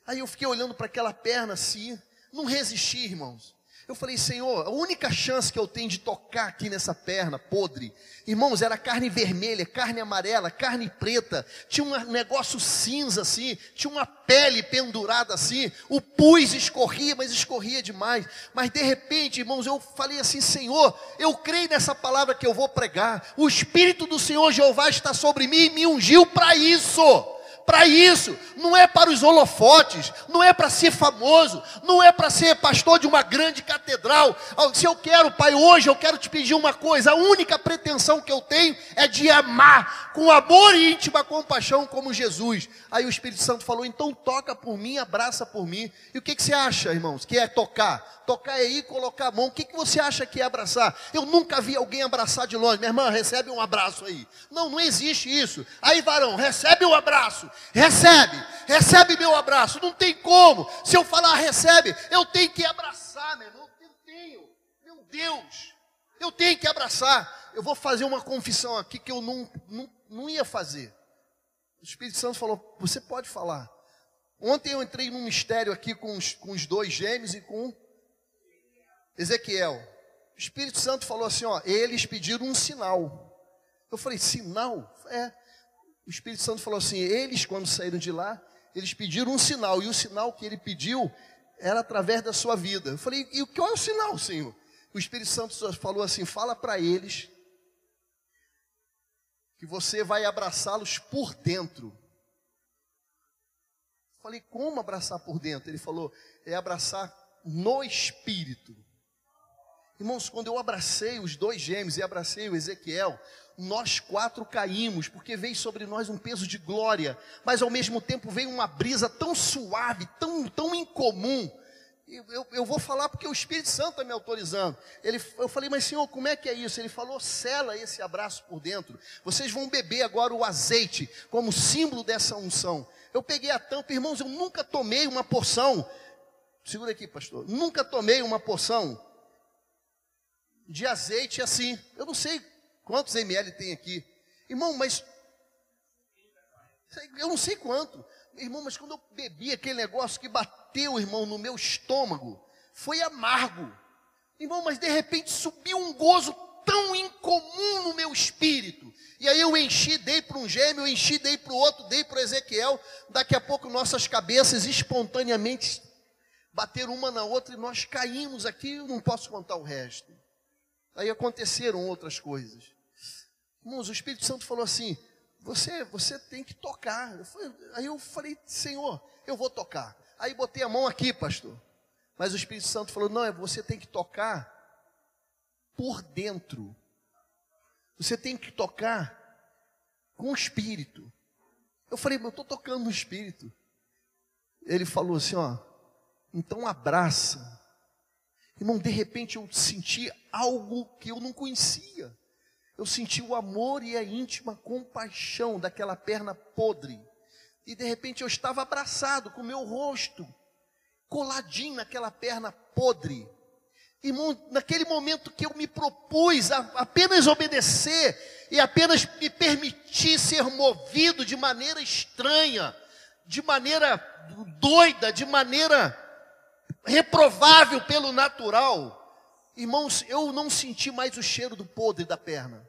Aí eu fiquei olhando para aquela perna assim, não resisti, irmãos. Eu falei, Senhor, a única chance que eu tenho de tocar aqui nessa perna podre, irmãos, era carne vermelha, carne amarela, carne preta, tinha um negócio cinza assim, tinha uma pele pendurada assim, o pus escorria, mas escorria demais. Mas de repente, irmãos, eu falei assim: Senhor, eu creio nessa palavra que eu vou pregar, o Espírito do Senhor Jeová está sobre mim e me ungiu para isso para isso, não é para os holofotes, não é para ser famoso, não é para ser pastor de uma grande catedral. Se eu quero, Pai, hoje eu quero te pedir uma coisa: a única pretensão que eu tenho é de amar com amor e íntima compaixão como Jesus. Aí o Espírito Santo falou: então toca por mim, abraça por mim. E o que, que você acha, irmãos, que é tocar? Tocar é ir colocar a mão. O que, que você acha que é abraçar? Eu nunca vi alguém abraçar de longe. Minha irmã, recebe um abraço aí. Não, não existe isso. Aí, varão, recebe um abraço. Recebe, recebe meu abraço. Não tem como. Se eu falar recebe, eu tenho que abraçar, meu irmão. Eu tenho. Meu Deus. Eu tenho que abraçar. Eu vou fazer uma confissão aqui que eu não, não, não ia fazer. O Espírito Santo falou: Você pode falar. Ontem eu entrei num mistério aqui com os, com os dois gêmeos e com Ezequiel. O Espírito Santo falou assim: ó, eles pediram um sinal. Eu falei, sinal? É. O Espírito Santo falou assim: eles, quando saíram de lá, eles pediram um sinal. E o sinal que ele pediu era através da sua vida. Eu falei, e qual é o sinal, Senhor? O Espírito Santo falou assim: fala para eles que você vai abraçá-los por dentro. Falei, como abraçar por dentro? Ele falou, é abraçar no espírito. Irmãos, quando eu abracei os dois gêmeos e abracei o Ezequiel, nós quatro caímos, porque veio sobre nós um peso de glória, mas ao mesmo tempo veio uma brisa tão suave, tão, tão incomum. Eu, eu vou falar porque o Espírito Santo está me autorizando. Ele, eu falei, mas Senhor, como é que é isso? Ele falou, sela esse abraço por dentro. Vocês vão beber agora o azeite como símbolo dessa unção. Eu peguei a tampa, irmãos, eu nunca tomei uma porção. Segura aqui, pastor. Nunca tomei uma porção de azeite assim. Eu não sei quantos ml tem aqui. Irmão, mas. Eu não sei quanto. Irmão, mas quando eu bebi aquele negócio que bateu, irmão, no meu estômago, foi amargo. Irmão, mas de repente subiu um gozo tão incomum no meu espírito. E aí eu enchi, dei para um gêmeo, eu enchi, dei para o outro, dei para Ezequiel. Daqui a pouco nossas cabeças espontaneamente bateram uma na outra e nós caímos aqui. Eu não posso contar o resto. Aí aconteceram outras coisas. Irmãos, o Espírito Santo falou assim: você, você tem que tocar. Eu falei, aí eu falei, Senhor, eu vou tocar. Aí botei a mão aqui, pastor. Mas o Espírito Santo falou: não, é você tem que tocar por dentro. Você tem que tocar com o Espírito. Eu falei, mas eu estou tocando no Espírito. Ele falou assim: ó, então abraça. Irmão, de repente eu senti algo que eu não conhecia. Eu senti o amor e a íntima compaixão daquela perna podre. E de repente eu estava abraçado com o meu rosto coladinho naquela perna podre. Irmão, naquele momento que eu me propus a apenas obedecer e apenas me permitir ser movido de maneira estranha, de maneira doida, de maneira reprovável pelo natural, irmãos, eu não senti mais o cheiro do podre da perna.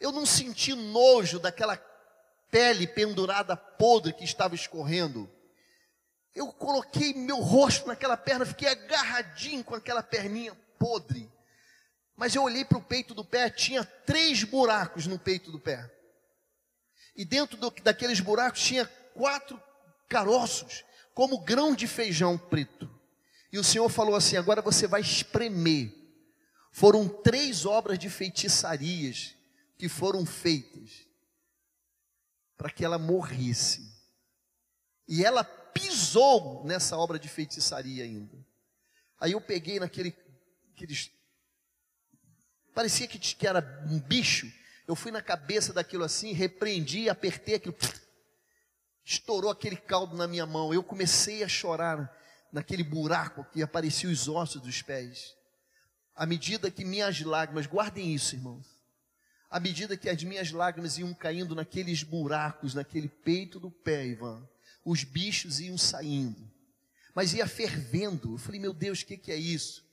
Eu não senti nojo daquela pele pendurada podre que estava escorrendo. Eu coloquei meu rosto naquela perna, fiquei agarradinho com aquela perninha podre. Mas eu olhei para o peito do pé, tinha três buracos no peito do pé. E dentro do, daqueles buracos tinha quatro caroços, como grão de feijão preto. E o Senhor falou assim: agora você vai espremer. Foram três obras de feitiçarias que foram feitas para que ela morresse. E ela pisou nessa obra de feitiçaria ainda. Aí eu peguei naquele, aqueles, parecia que, que era um bicho. Eu fui na cabeça daquilo assim, repreendi, apertei aquilo, estourou aquele caldo na minha mão. Eu comecei a chorar naquele buraco que apareciam os ossos dos pés. À medida que minhas lágrimas, guardem isso, irmãos. À medida que as minhas lágrimas iam caindo naqueles buracos, naquele peito do pé, Ivan, os bichos iam saindo, mas ia fervendo. Eu falei, meu Deus, o que, que é isso?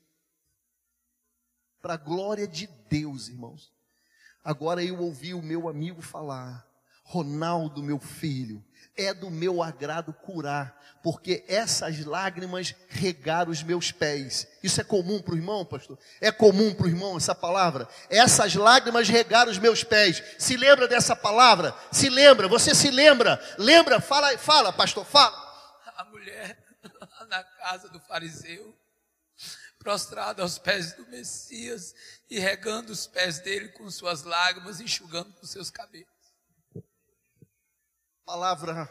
Para a glória de Deus, irmãos. Agora eu ouvi o meu amigo falar, Ronaldo, meu filho, é do meu agrado curar, porque essas lágrimas regaram os meus pés. Isso é comum para o irmão, pastor? É comum para o irmão essa palavra? Essas lágrimas regaram os meus pés. Se lembra dessa palavra? Se lembra? Você se lembra? Lembra? Fala, fala, pastor, fala. A mulher na casa do fariseu, prostrada aos pés do Messias e regando os pés dele com suas lágrimas, enxugando com seus cabelos palavra,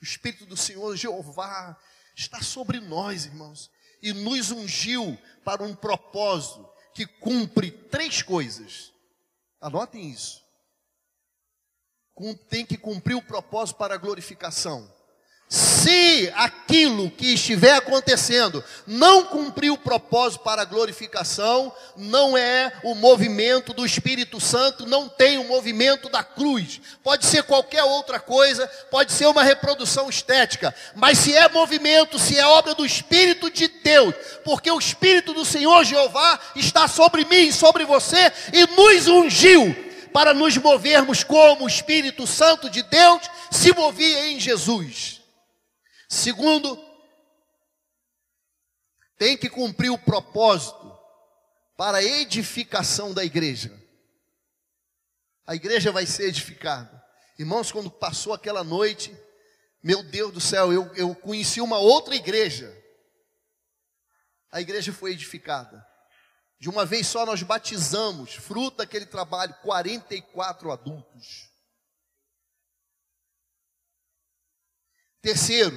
o Espírito do Senhor Jeová está sobre nós, irmãos, e nos ungiu para um propósito que cumpre três coisas. Anotem isso. Tem que cumprir o propósito para a glorificação. Se aquilo que estiver acontecendo não cumprir o propósito para a glorificação, não é o movimento do Espírito Santo, não tem o movimento da cruz. Pode ser qualquer outra coisa, pode ser uma reprodução estética, mas se é movimento, se é obra do Espírito de Deus, porque o Espírito do Senhor Jeová está sobre mim sobre você e nos ungiu para nos movermos como o Espírito Santo de Deus se movia em Jesus. Segundo, tem que cumprir o propósito para a edificação da igreja. A igreja vai ser edificada. Irmãos, quando passou aquela noite, meu Deus do céu, eu, eu conheci uma outra igreja. A igreja foi edificada. De uma vez só nós batizamos, fruto daquele trabalho, 44 adultos. Terceiro,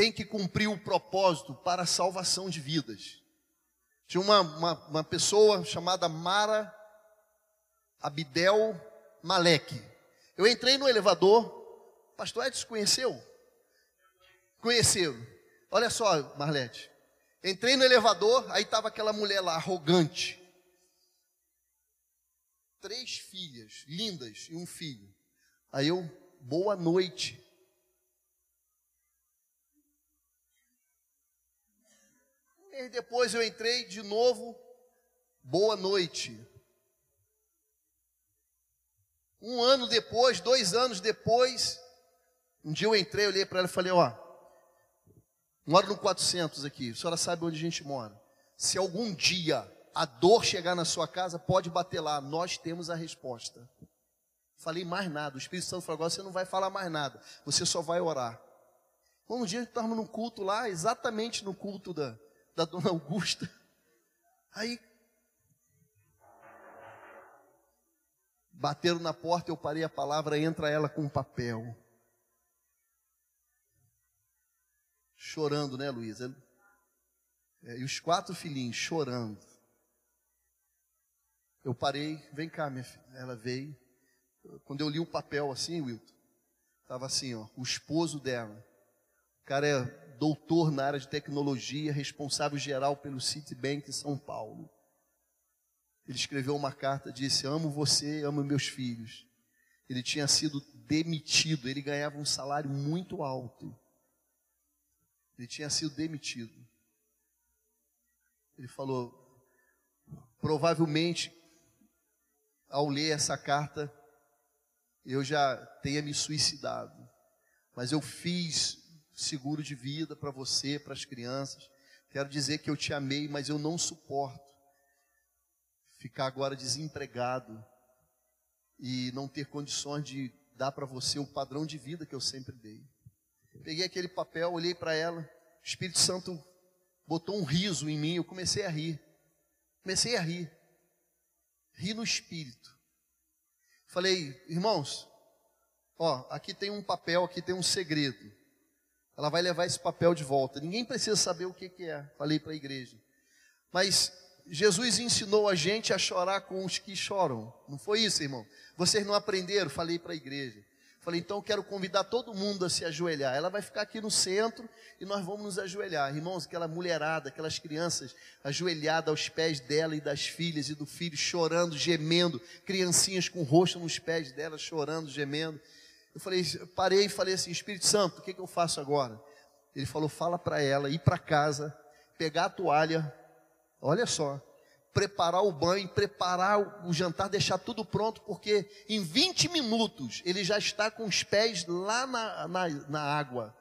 tem que cumprir o propósito para a salvação de vidas. Tinha uma, uma, uma pessoa chamada Mara Abdel Malek. Eu entrei no elevador, pastor Edson conheceu? Conheceu. Olha só, Marlete. Entrei no elevador, aí estava aquela mulher lá, arrogante. Três filhas, lindas, e um filho. Aí eu, boa noite. Mês depois eu entrei de novo, boa noite. Um ano depois, dois anos depois, um dia eu entrei, olhei para ela e falei: Ó, moro no 400 aqui, a senhora sabe onde a gente mora. Se algum dia a dor chegar na sua casa, pode bater lá, nós temos a resposta. Falei mais nada, o Espírito Santo falou: agora você não vai falar mais nada, você só vai orar. Um dia estávamos num culto lá, exatamente no culto da, da dona Augusta. Aí bateram na porta, eu parei a palavra, entra ela com um papel. Chorando, né, Luísa? É, e os quatro filhinhos chorando. Eu parei, vem cá, minha filha. Ela veio. Quando eu li o papel assim, Wilton, estava assim, ó, o esposo dela. O cara é doutor na área de tecnologia, responsável geral pelo Citibank em São Paulo. Ele escreveu uma carta, disse: Amo você, amo meus filhos. Ele tinha sido demitido, ele ganhava um salário muito alto. Ele tinha sido demitido. Ele falou: provavelmente, ao ler essa carta, eu já tenha me suicidado. Mas eu fiz seguro de vida para você, para as crianças. Quero dizer que eu te amei, mas eu não suporto ficar agora desempregado e não ter condições de dar para você o padrão de vida que eu sempre dei. Peguei aquele papel, olhei para ela, o Espírito Santo botou um riso em mim, eu comecei a rir. Comecei a rir. Ri no espírito. Falei, irmãos, ó, aqui tem um papel, aqui tem um segredo ela vai levar esse papel de volta. Ninguém precisa saber o que, que é, falei para a igreja. Mas Jesus ensinou a gente a chorar com os que choram. Não foi isso, irmão? Vocês não aprenderam? Falei para a igreja. Falei, então quero convidar todo mundo a se ajoelhar. Ela vai ficar aqui no centro e nós vamos nos ajoelhar. Irmãos, aquela mulherada, aquelas crianças ajoelhadas aos pés dela e das filhas e do filho, chorando, gemendo. Criancinhas com o rosto nos pés dela, chorando, gemendo. Eu falei, parei e falei assim, Espírito Santo, o que, que eu faço agora? Ele falou, fala para ela ir para casa, pegar a toalha, olha só, preparar o banho, preparar o jantar, deixar tudo pronto, porque em 20 minutos ele já está com os pés lá na, na, na água.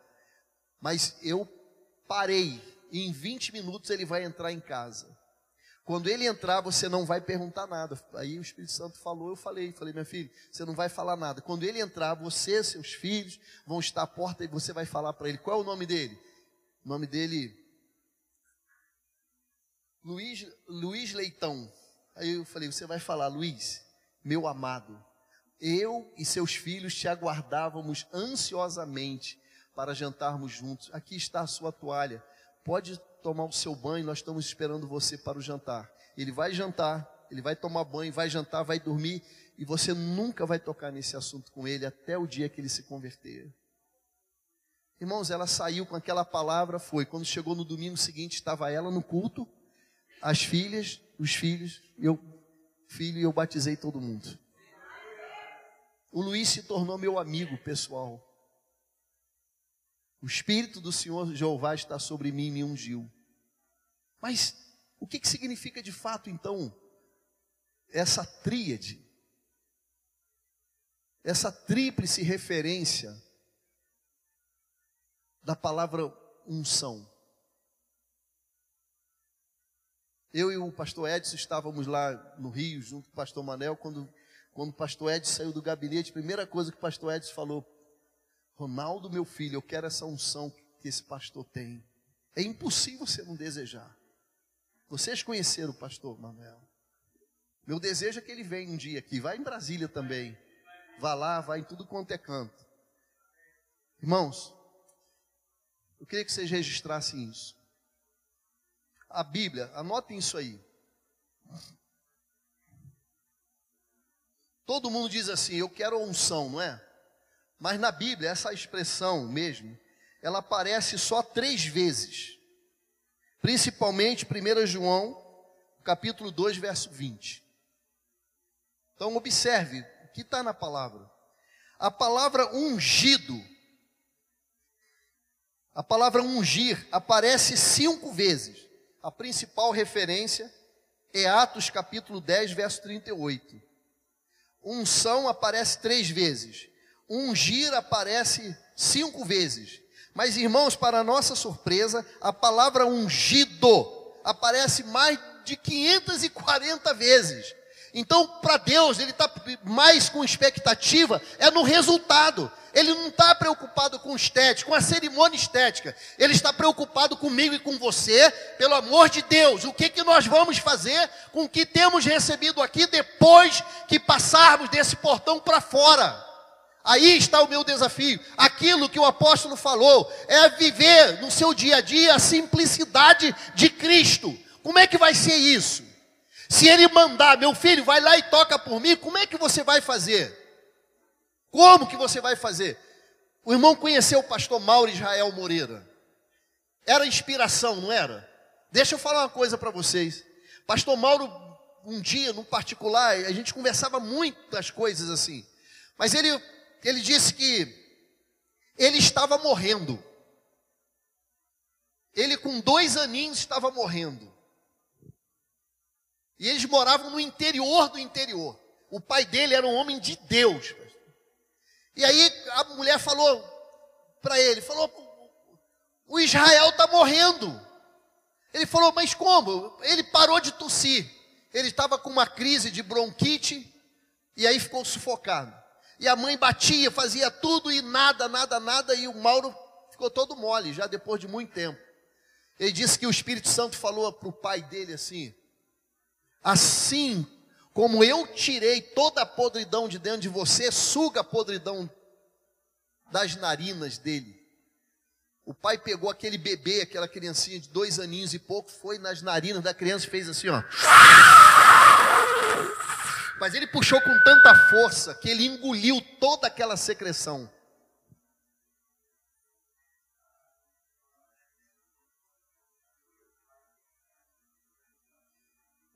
Mas eu parei, e em 20 minutos ele vai entrar em casa. Quando ele entrar, você não vai perguntar nada. Aí o Espírito Santo falou, eu falei, falei, minha filha, você não vai falar nada. Quando ele entrar, você, seus filhos, vão estar à porta e você vai falar para ele. Qual é o nome dele? O nome dele Luiz, Luiz Leitão. Aí eu falei, você vai falar, Luiz, meu amado, eu e seus filhos te aguardávamos ansiosamente para jantarmos juntos. Aqui está a sua toalha. Pode tomar o seu banho, nós estamos esperando você para o jantar. Ele vai jantar, ele vai tomar banho, vai jantar, vai dormir, e você nunca vai tocar nesse assunto com ele até o dia que ele se converter. Irmãos, ela saiu com aquela palavra, foi. Quando chegou no domingo seguinte, estava ela no culto, as filhas, os filhos, eu, filho, e eu batizei todo mundo. O Luiz se tornou meu amigo pessoal. O Espírito do Senhor Jeová está sobre mim e me ungiu. Mas o que, que significa de fato, então, essa tríade? Essa tríplice referência da palavra unção. Eu e o pastor Edson estávamos lá no Rio, junto com o pastor Manel, quando, quando o pastor Edson saiu do gabinete, a primeira coisa que o pastor Edson falou, Ronaldo, meu filho, eu quero essa unção que esse pastor tem. É impossível você não desejar. Vocês conheceram o pastor Manuel. Meu desejo é que ele venha um dia aqui. Vai em Brasília também. Vá lá, vai em tudo quanto é canto. Irmãos, eu queria que vocês registrassem isso. A Bíblia, anotem isso aí. Todo mundo diz assim: Eu quero unção, não é? Mas na Bíblia, essa expressão mesmo, ela aparece só três vezes. Principalmente 1 João, capítulo 2, verso 20. Então observe o que está na palavra. A palavra ungido, a palavra ungir aparece cinco vezes. A principal referência é Atos capítulo 10, verso 38. Unção aparece três vezes ungir aparece cinco vezes. Mas, irmãos, para nossa surpresa, a palavra ungido aparece mais de 540 vezes. Então, para Deus, Ele está mais com expectativa, é no resultado. Ele não está preocupado com estética, com a cerimônia estética. Ele está preocupado comigo e com você, pelo amor de Deus. O que, que nós vamos fazer com o que temos recebido aqui depois que passarmos desse portão para fora? Aí está o meu desafio. Aquilo que o apóstolo falou é viver no seu dia a dia a simplicidade de Cristo. Como é que vai ser isso? Se ele mandar, meu filho, vai lá e toca por mim, como é que você vai fazer? Como que você vai fazer? O irmão conheceu o pastor Mauro Israel Moreira. Era inspiração, não era? Deixa eu falar uma coisa para vocês. Pastor Mauro, um dia, no particular, a gente conversava muitas coisas assim. Mas ele ele disse que ele estava morrendo. Ele, com dois aninhos, estava morrendo. E eles moravam no interior do interior. O pai dele era um homem de Deus. E aí a mulher falou para ele: falou, o Israel está morrendo. Ele falou, mas como? Ele parou de tossir. Ele estava com uma crise de bronquite e aí ficou sufocado. E a mãe batia, fazia tudo e nada, nada, nada. E o Mauro ficou todo mole, já depois de muito tempo. Ele disse que o Espírito Santo falou para o pai dele assim: Assim como eu tirei toda a podridão de dentro de você, suga a podridão das narinas dele. O pai pegou aquele bebê, aquela criancinha de dois aninhos e pouco, foi nas narinas da criança e fez assim, ó. Mas ele puxou com tanta força que ele engoliu toda aquela secreção.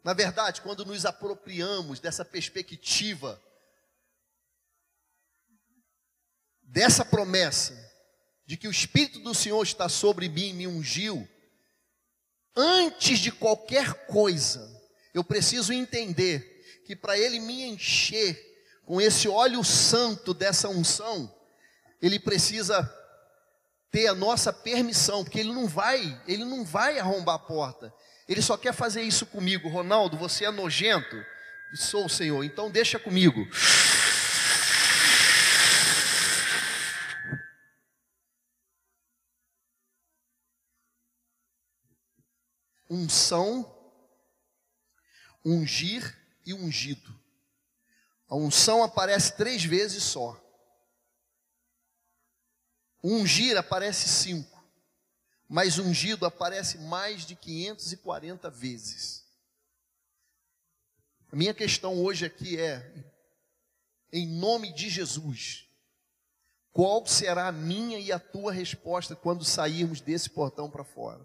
Na verdade, quando nos apropriamos dessa perspectiva, dessa promessa, de que o Espírito do Senhor está sobre mim e me ungiu, antes de qualquer coisa, eu preciso entender que para ele me encher com esse óleo santo dessa unção, ele precisa ter a nossa permissão, porque ele não vai, ele não vai arrombar a porta. Ele só quer fazer isso comigo. Ronaldo, você é nojento? Sou o Senhor, então deixa comigo. Unção, ungir e ungido. A unção aparece três vezes só. Ungir aparece cinco, mas ungido aparece mais de 540 vezes. A minha questão hoje aqui é, em nome de Jesus, Qual será a minha e a tua resposta quando sairmos desse portão para fora?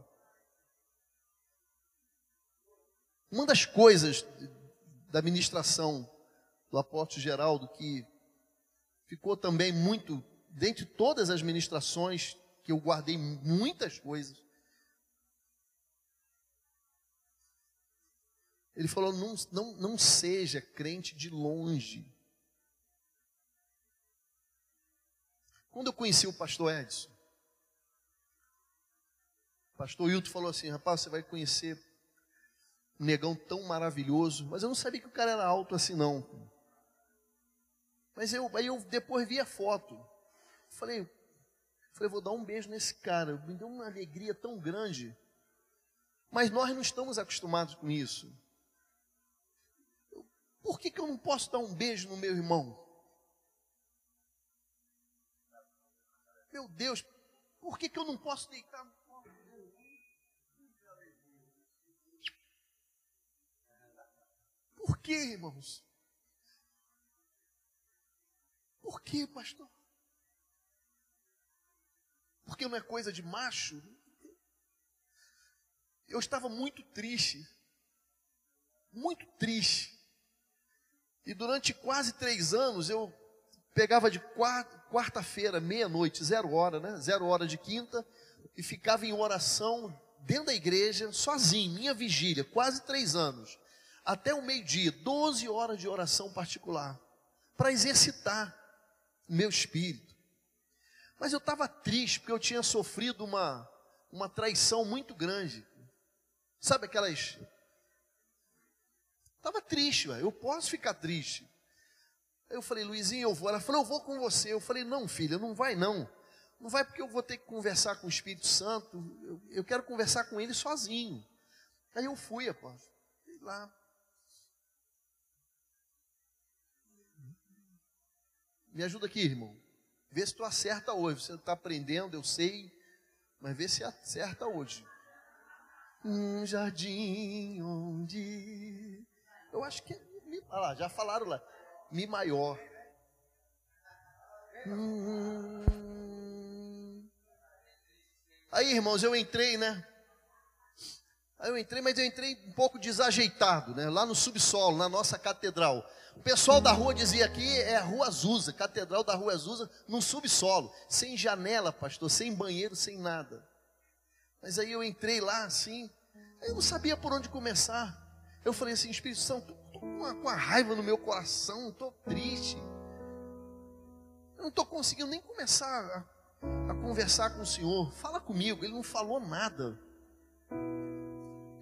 Uma das coisas da ministração do apóstolo Geraldo que ficou também muito, dentre todas as ministrações, que eu guardei muitas coisas. Ele falou: não, não, não seja crente de longe. Quando eu conheci o pastor Edson, o pastor Hilton falou assim: rapaz, você vai conhecer negão tão maravilhoso, mas eu não sabia que o cara era alto assim, não. Mas eu, aí eu depois vi a foto. Falei, falei, vou dar um beijo nesse cara. Me deu uma alegria tão grande. Mas nós não estamos acostumados com isso. Por que, que eu não posso dar um beijo no meu irmão? Meu Deus, por que, que eu não posso deitar Por que, irmãos? Por que, pastor? Porque não é coisa de macho? Eu estava muito triste. Muito triste. E durante quase três anos eu pegava de quarta-feira, meia-noite, zero hora, né? Zero hora de quinta, e ficava em oração dentro da igreja, sozinho, minha vigília, quase três anos. Até o meio-dia, 12 horas de oração particular, para exercitar meu espírito. Mas eu estava triste porque eu tinha sofrido uma, uma traição muito grande. Sabe aquelas. Estava triste, ué. eu posso ficar triste. Eu falei, Luizinho, eu vou. Ela falou, eu vou com você. Eu falei, não, filha, não vai não. Não vai porque eu vou ter que conversar com o Espírito Santo. Eu, eu quero conversar com ele sozinho. Aí eu fui, apóstolo. Fui lá. Me ajuda aqui, irmão. Vê se tu acerta hoje. Você está aprendendo, eu sei. Mas vê se acerta hoje. Um jardim onde. Eu acho que. Olha lá, já falaram lá. Mi maior. Hum. Aí, irmãos, eu entrei, né? Aí eu entrei, mas eu entrei um pouco desajeitado, né? Lá no subsolo, na nossa catedral. O pessoal da rua dizia aqui é a Rua Azusa, Catedral da Rua Azusa, no subsolo, sem janela, pastor, sem banheiro, sem nada. Mas aí eu entrei lá assim, eu não sabia por onde começar. Eu falei assim, Espírito Santo, estou com uma, com raiva no meu coração, estou triste. Eu não estou conseguindo nem começar a, a conversar com o Senhor. Fala comigo, ele não falou nada.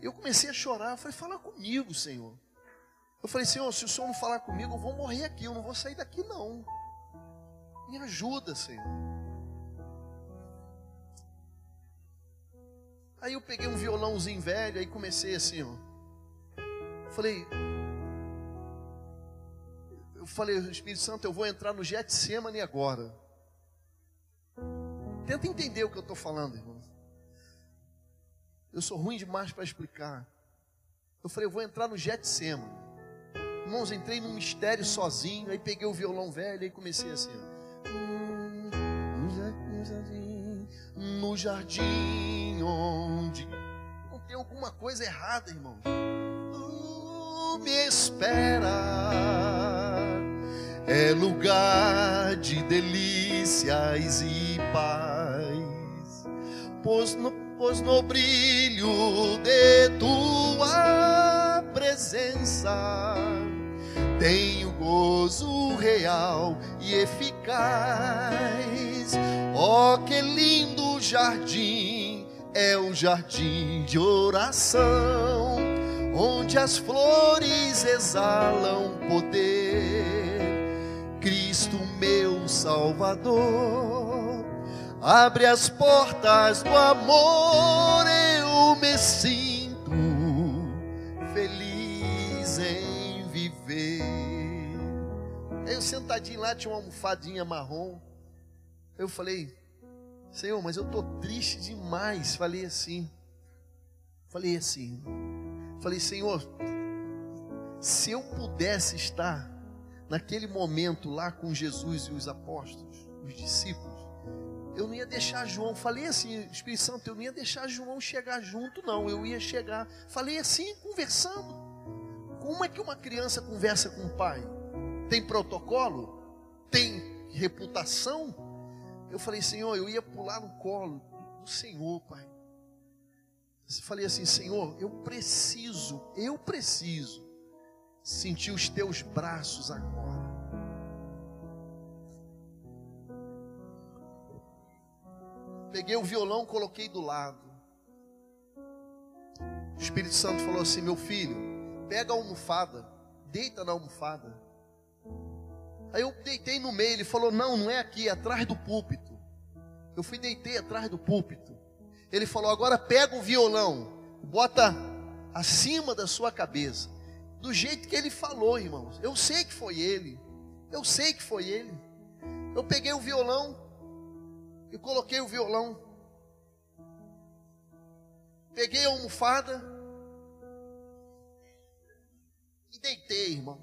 Eu comecei a chorar, eu falei, fala comigo, Senhor. Eu falei, Senhor, se o Senhor não falar comigo, eu vou morrer aqui, eu não vou sair daqui não. Me ajuda, Senhor. Aí eu peguei um violãozinho velho, aí comecei assim, ó. Falei, eu falei, Espírito Santo, eu vou entrar no Getsemane agora. Tenta entender o que eu estou falando, irmão. Eu sou ruim demais para explicar. Eu falei, eu vou entrar no Getsemane. Irmãos, entrei num mistério sozinho, aí peguei o violão velho e comecei assim. No jardim onde não tem alguma coisa errada, irmão. Tu me espera é lugar de delícias e paz, pois no, pois no brilho de tua presença tenho gozo real e eficaz. Oh, que lindo jardim é o jardim de oração, onde as flores exalam poder. Cristo, meu Salvador, abre as portas do amor, eu me sinto feliz em viver. Eu sentadinho lá, tinha uma almofadinha marrom. Eu falei, Senhor, mas eu estou triste demais. Falei assim. Falei assim. Falei, Senhor, se eu pudesse estar naquele momento lá com Jesus e os apóstolos, os discípulos, eu não ia deixar João, falei assim, Espírito Santo, eu não ia deixar João chegar junto, não, eu ia chegar, falei assim, conversando. Como é que uma criança conversa com o pai? Tem protocolo? Tem reputação? Eu falei, Senhor, eu ia pular no colo do Senhor, Pai. Eu falei assim, Senhor, eu preciso, eu preciso sentir os teus braços agora. Peguei o violão, coloquei do lado. O Espírito Santo falou assim: Meu filho, pega a almofada, deita na almofada. Aí eu deitei no meio. Ele falou: Não, não é aqui, é atrás do púlpito. Eu fui deitei atrás do púlpito. Ele falou: Agora pega o violão, bota acima da sua cabeça. Do jeito que ele falou, irmãos. Eu sei que foi ele. Eu sei que foi ele. Eu peguei o violão, e coloquei o violão. Peguei a almofada e deitei, irmão.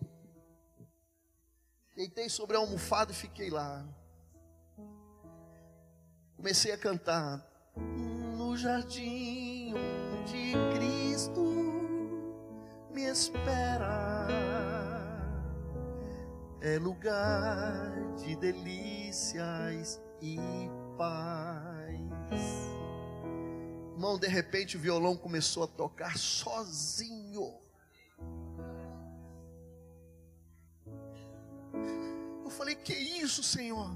Deitei sobre a almofada e fiquei lá. Comecei a cantar. No jardim onde Cristo me espera é lugar de delícias e paz. Irmão, de repente o violão começou a tocar sozinho. Eu falei: Que isso, Senhor?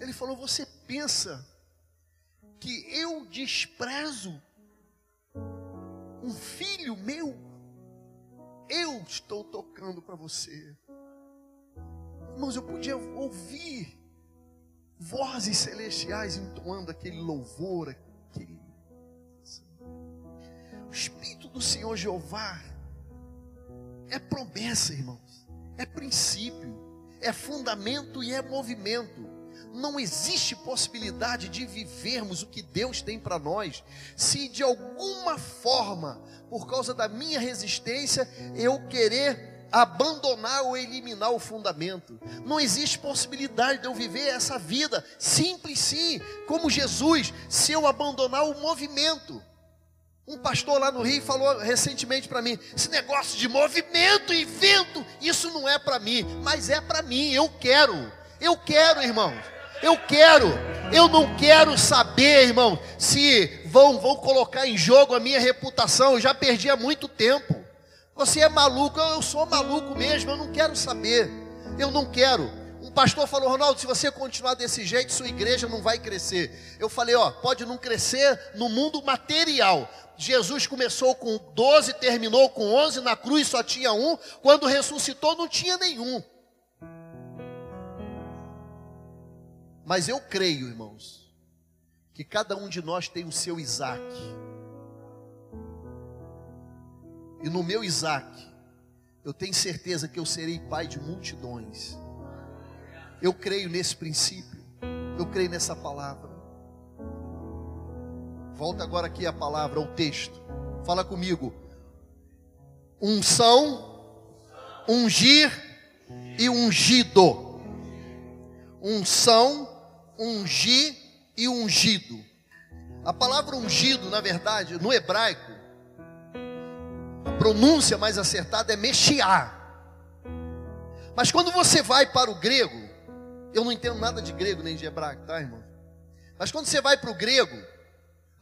Ele falou: Você pensa que eu desprezo um filho meu? Eu estou tocando para você. Irmãos, eu podia ouvir vozes celestiais entoando aquele louvor, aquele... O Espírito do Senhor Jeová é promessa, irmãos, é princípio, é fundamento e é movimento. Não existe possibilidade de vivermos o que Deus tem para nós, se de alguma forma, por causa da minha resistência, eu querer abandonar ou eliminar o fundamento. Não existe possibilidade de eu viver essa vida simples sim, como Jesus, se eu abandonar o movimento. Um pastor lá no Rio falou recentemente para mim: esse negócio de movimento e vento, isso não é para mim, mas é para mim. Eu quero, eu quero, irmãos, eu quero. Eu não quero saber, irmão, se vão, vão colocar em jogo a minha reputação. Eu já perdi há muito tempo. Você é maluco, eu sou maluco mesmo, eu não quero saber. Eu não quero. Um pastor falou, Ronaldo, se você continuar desse jeito, sua igreja não vai crescer. Eu falei, ó, pode não crescer no mundo material. Jesus começou com 12, terminou com 11, na cruz só tinha um, quando ressuscitou não tinha nenhum. Mas eu creio, irmãos, que cada um de nós tem o seu Isaac. E no meu Isaac, eu tenho certeza que eu serei pai de multidões. Eu creio nesse princípio. Eu creio nessa palavra. Volta agora aqui a palavra, o texto. Fala comigo. Unção, ungir e ungido. Unção, ungir e ungido. A palavra ungido, na verdade, no hebraico, pronúncia mais acertada é mexiar. Mas quando você vai para o grego, eu não entendo nada de grego nem de hebraico, tá, irmão? Mas quando você vai para o grego,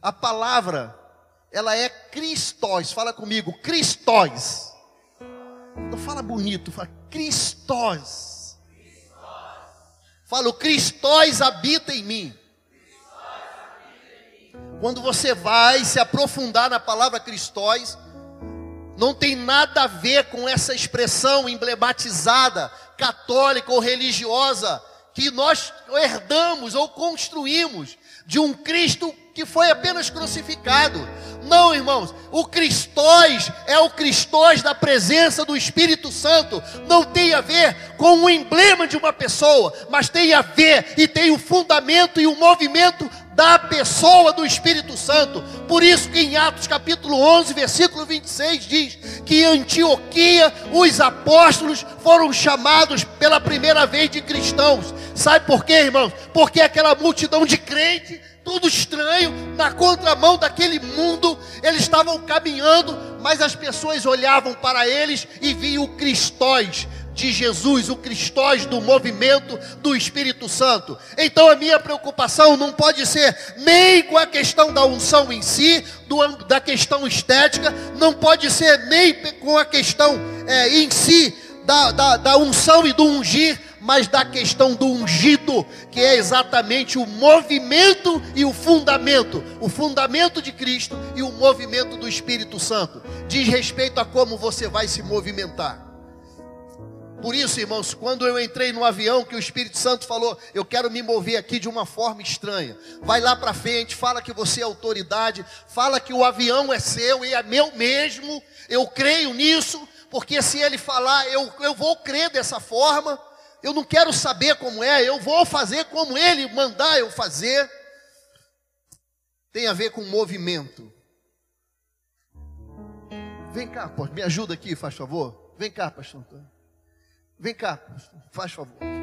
a palavra, ela é Cristóis. Fala comigo, Cristóis. Não fala bonito, fala Cristóis. Fala, o Cristóis habita em mim. Quando você vai se aprofundar na palavra Cristóis, não tem nada a ver com essa expressão emblematizada, católica ou religiosa, que nós herdamos ou construímos de um Cristo que foi apenas crucificado. Não, irmãos, o Cristóis é o Cristóis da presença do Espírito Santo. Não tem a ver com o emblema de uma pessoa, mas tem a ver e tem o fundamento e o movimento da pessoa do Espírito Santo. Por isso que em Atos capítulo 11, versículo 26 diz que em Antioquia os apóstolos foram chamados pela primeira vez de cristãos. Sabe por quê, irmãos? Porque aquela multidão de crente tudo estranho, na contramão daquele mundo, eles estavam caminhando, mas as pessoas olhavam para eles e viam o Cristóis de Jesus, o Cristóis do movimento do Espírito Santo. Então a minha preocupação não pode ser nem com a questão da unção em si, do, da questão estética, não pode ser nem com a questão é, em si da, da, da unção e do ungir, mas da questão do ungido, que é exatamente o movimento e o fundamento, o fundamento de Cristo e o movimento do Espírito Santo. Diz respeito a como você vai se movimentar. Por isso, irmãos, quando eu entrei no avião, que o Espírito Santo falou, eu quero me mover aqui de uma forma estranha. Vai lá para frente, fala que você é autoridade, fala que o avião é seu e é meu mesmo. Eu creio nisso, porque se ele falar, eu, eu vou crer dessa forma. Eu não quero saber como é, eu vou fazer como ele mandar eu fazer. Tem a ver com movimento. Vem cá, me ajuda aqui, faz favor. Vem cá, pastor Antônio. Vem cá, faz favor.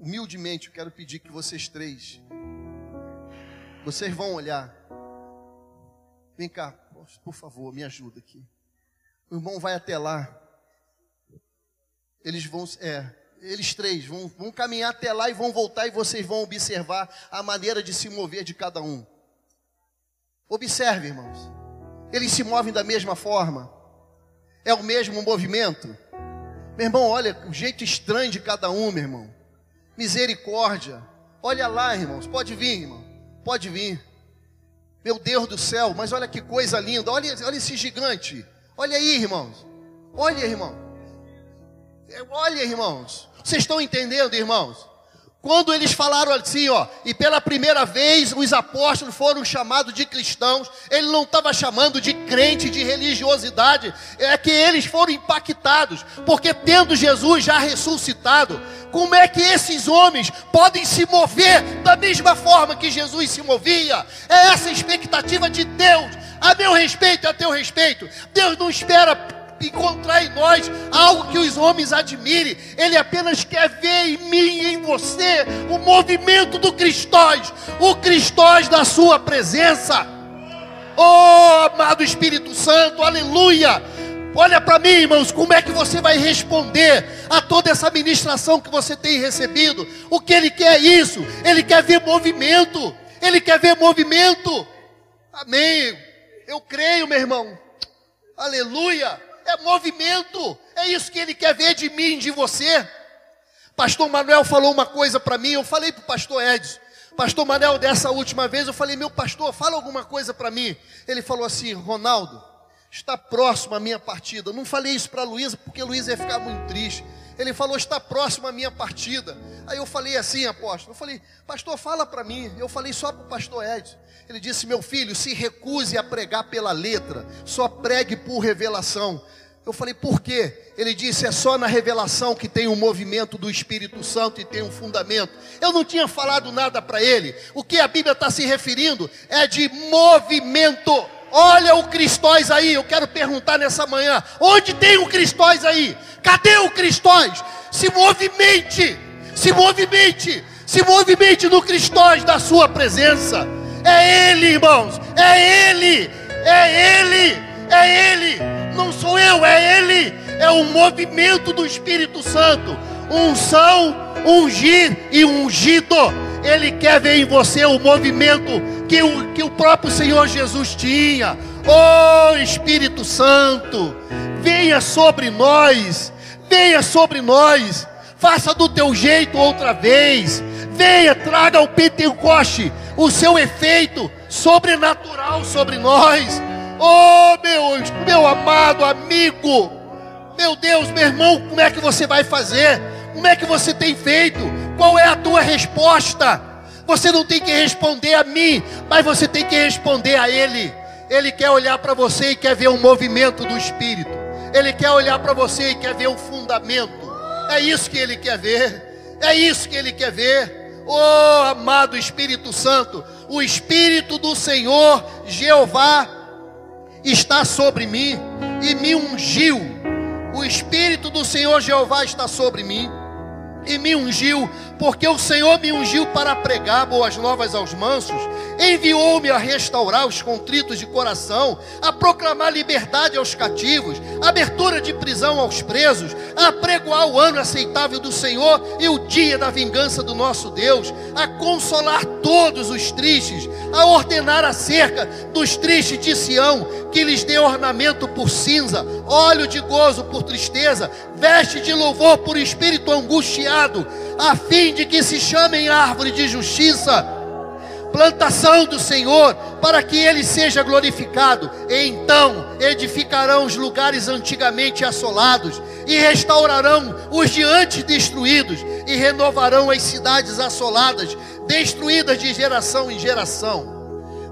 humildemente, eu quero pedir que vocês três, vocês vão olhar. Vem cá, por favor, me ajuda aqui. O irmão vai até lá. Eles vão, é, eles três vão, vão caminhar até lá e vão voltar e vocês vão observar a maneira de se mover de cada um. Observe, irmãos. Eles se movem da mesma forma. É o mesmo movimento. Meu irmão, olha o jeito estranho de cada um, meu irmão misericórdia. Olha lá, irmãos, pode vir, irmão, pode vir. Meu Deus do céu, mas olha que coisa linda, olha, olha esse gigante. Olha aí, irmãos. Olha, irmão. Olha, irmãos. Vocês estão entendendo, irmãos? Quando eles falaram assim, ó, e pela primeira vez os apóstolos foram chamados de cristãos, ele não estava chamando de crente, de religiosidade, é que eles foram impactados, porque tendo Jesus já ressuscitado, como é que esses homens podem se mover da mesma forma que Jesus se movia? É essa a expectativa de Deus, a meu respeito a teu respeito. Deus não espera encontrar em nós algo que os homens admirem. Ele apenas quer ver em mim e em você o movimento do Cristóis, o Cristóis da sua presença. Oh, amado Espírito Santo, aleluia. Olha para mim, irmãos, como é que você vai responder a toda essa ministração que você tem recebido? O que ele quer é isso? Ele quer ver movimento. Ele quer ver movimento. Amém. Eu creio, meu irmão. Aleluia é movimento. É isso que ele quer ver de mim, de você. Pastor Manuel falou uma coisa para mim, eu falei para o pastor Edson. Pastor Manuel, dessa última vez, eu falei, meu pastor, fala alguma coisa para mim. Ele falou assim, Ronaldo, está próximo a minha partida. Eu não falei isso para Luísa, porque Luísa ia ficar muito triste. Ele falou, está próximo a minha partida. Aí eu falei assim, apóstolo, eu falei, pastor, fala para mim. Eu falei só para o pastor Edson. Ele disse, meu filho, se recuse a pregar pela letra, só pregue por revelação. Eu falei, por quê? Ele disse, é só na revelação que tem o um movimento do Espírito Santo e tem um fundamento. Eu não tinha falado nada para ele. O que a Bíblia está se referindo é de movimento. Olha o Cristóis aí, eu quero perguntar nessa manhã: onde tem o Cristóis aí? Cadê o Cristóis? Se movimente, se movimente, se movimente no Cristóis da sua presença. É Ele, irmãos, é Ele, é Ele, é Ele não sou eu, é Ele. É o movimento do Espírito Santo. Unção, ungir e ungido. Ele quer ver em você o movimento que o, que o próprio Senhor Jesus tinha. Oh Espírito Santo, venha sobre nós, venha sobre nós, faça do teu jeito outra vez, venha, traga o Pentecoste, o seu efeito sobrenatural sobre nós. Oh meu meu amado amigo, meu Deus, meu irmão, como é que você vai fazer? Como é que você tem feito? Qual é a tua resposta? Você não tem que responder a mim, mas você tem que responder a Ele. Ele quer olhar para você e quer ver um movimento do Espírito. Ele quer olhar para você e quer ver um fundamento. É isso que Ele quer ver. É isso que Ele quer ver. Oh, amado Espírito Santo, o Espírito do Senhor, Jeová, está sobre mim e me ungiu. O Espírito do Senhor Jeová está sobre mim e me ungiu, porque o Senhor me ungiu para pregar boas novas aos mansos, enviou-me a restaurar os contritos de coração, a proclamar liberdade aos cativos, abertura de prisão aos presos, a pregoar o ano aceitável do Senhor e o dia da vingança do nosso Deus, a consolar todos os tristes, a ordenar acerca dos tristes de Sião, que lhes dê ornamento por cinza, óleo de gozo por tristeza, veste de louvor por espírito angustiado, a fim de que se chamem árvore de justiça, plantação do Senhor, para que ele seja glorificado. Então edificarão os lugares antigamente assolados, e restaurarão os diante destruídos, e renovarão as cidades assoladas, destruídas de geração em geração.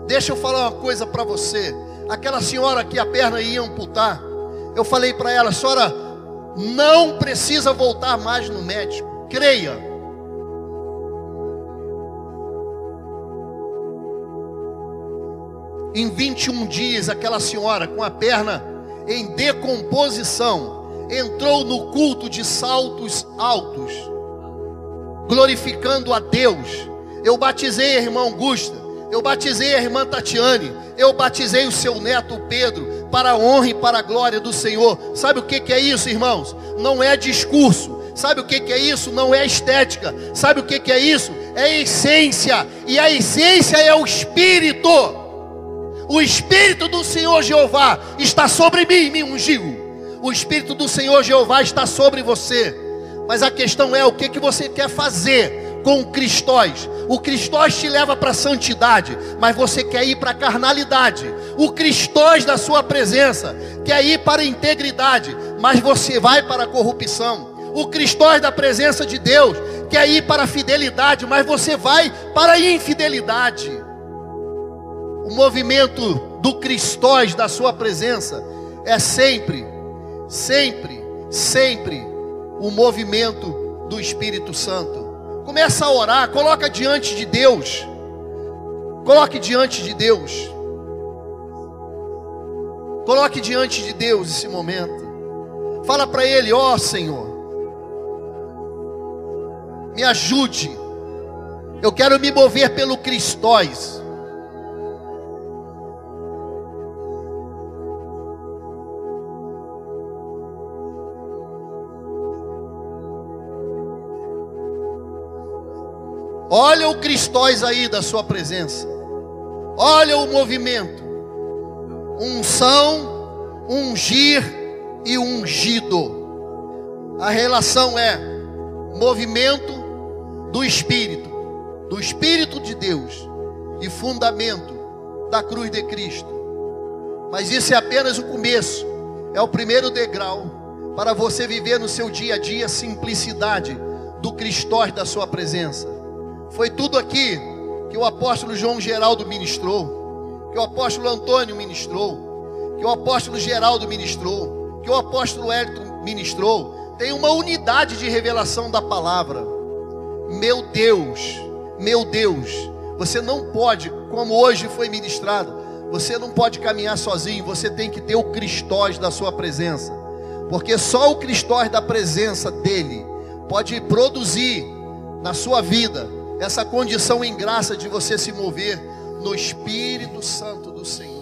Deixa eu falar uma coisa para você. Aquela senhora que a perna ia amputar, eu falei para ela, senhora, não precisa voltar mais no médico. Creia. Em 21 dias, aquela senhora com a perna em decomposição entrou no culto de saltos altos, glorificando a Deus. Eu batizei a irmã Augusta, eu batizei a irmã Tatiane, eu batizei o seu neto Pedro, para a honra e para a glória do Senhor. Sabe o que, é isso, irmãos? Não é discurso. Sabe o que, é isso? Não é estética. Sabe o que é isso? É essência. E a essência é o Espírito. O Espírito do Senhor Jeová está sobre mim, me ungiu. O Espírito do Senhor Jeová está sobre você. Mas a questão é o que, que você quer fazer com o Cristóis. O Cristóis te leva para a santidade, mas você quer ir para a carnalidade. O Cristóis da sua presença quer ir para a integridade, mas você vai para a corrupção. O Cristóis da presença de Deus quer ir para a fidelidade, mas você vai para a infidelidade. O movimento do Cristóis da sua presença é sempre, sempre, sempre o movimento do Espírito Santo. Começa a orar, coloca diante de Deus. Coloque diante de Deus. Coloque diante de Deus esse momento. Fala para Ele, ó oh, Senhor, me ajude. Eu quero me mover pelo Cristóis. Olha o Cristóis aí da sua presença. Olha o movimento. Unção, ungir e ungido. A relação é movimento do Espírito, do Espírito de Deus e fundamento da cruz de Cristo. Mas isso é apenas o começo, é o primeiro degrau para você viver no seu dia a dia a simplicidade do Cristóis da sua presença. Foi tudo aqui que o apóstolo João Geraldo ministrou, que o apóstolo Antônio ministrou, que o apóstolo Geraldo ministrou, que o apóstolo Elton ministrou. Tem uma unidade de revelação da palavra. Meu Deus, meu Deus, você não pode, como hoje foi ministrado, você não pode caminhar sozinho, você tem que ter o Cristós da sua presença. Porque só o Cristós da presença dele pode produzir na sua vida essa condição em graça de você se mover no Espírito Santo do Senhor.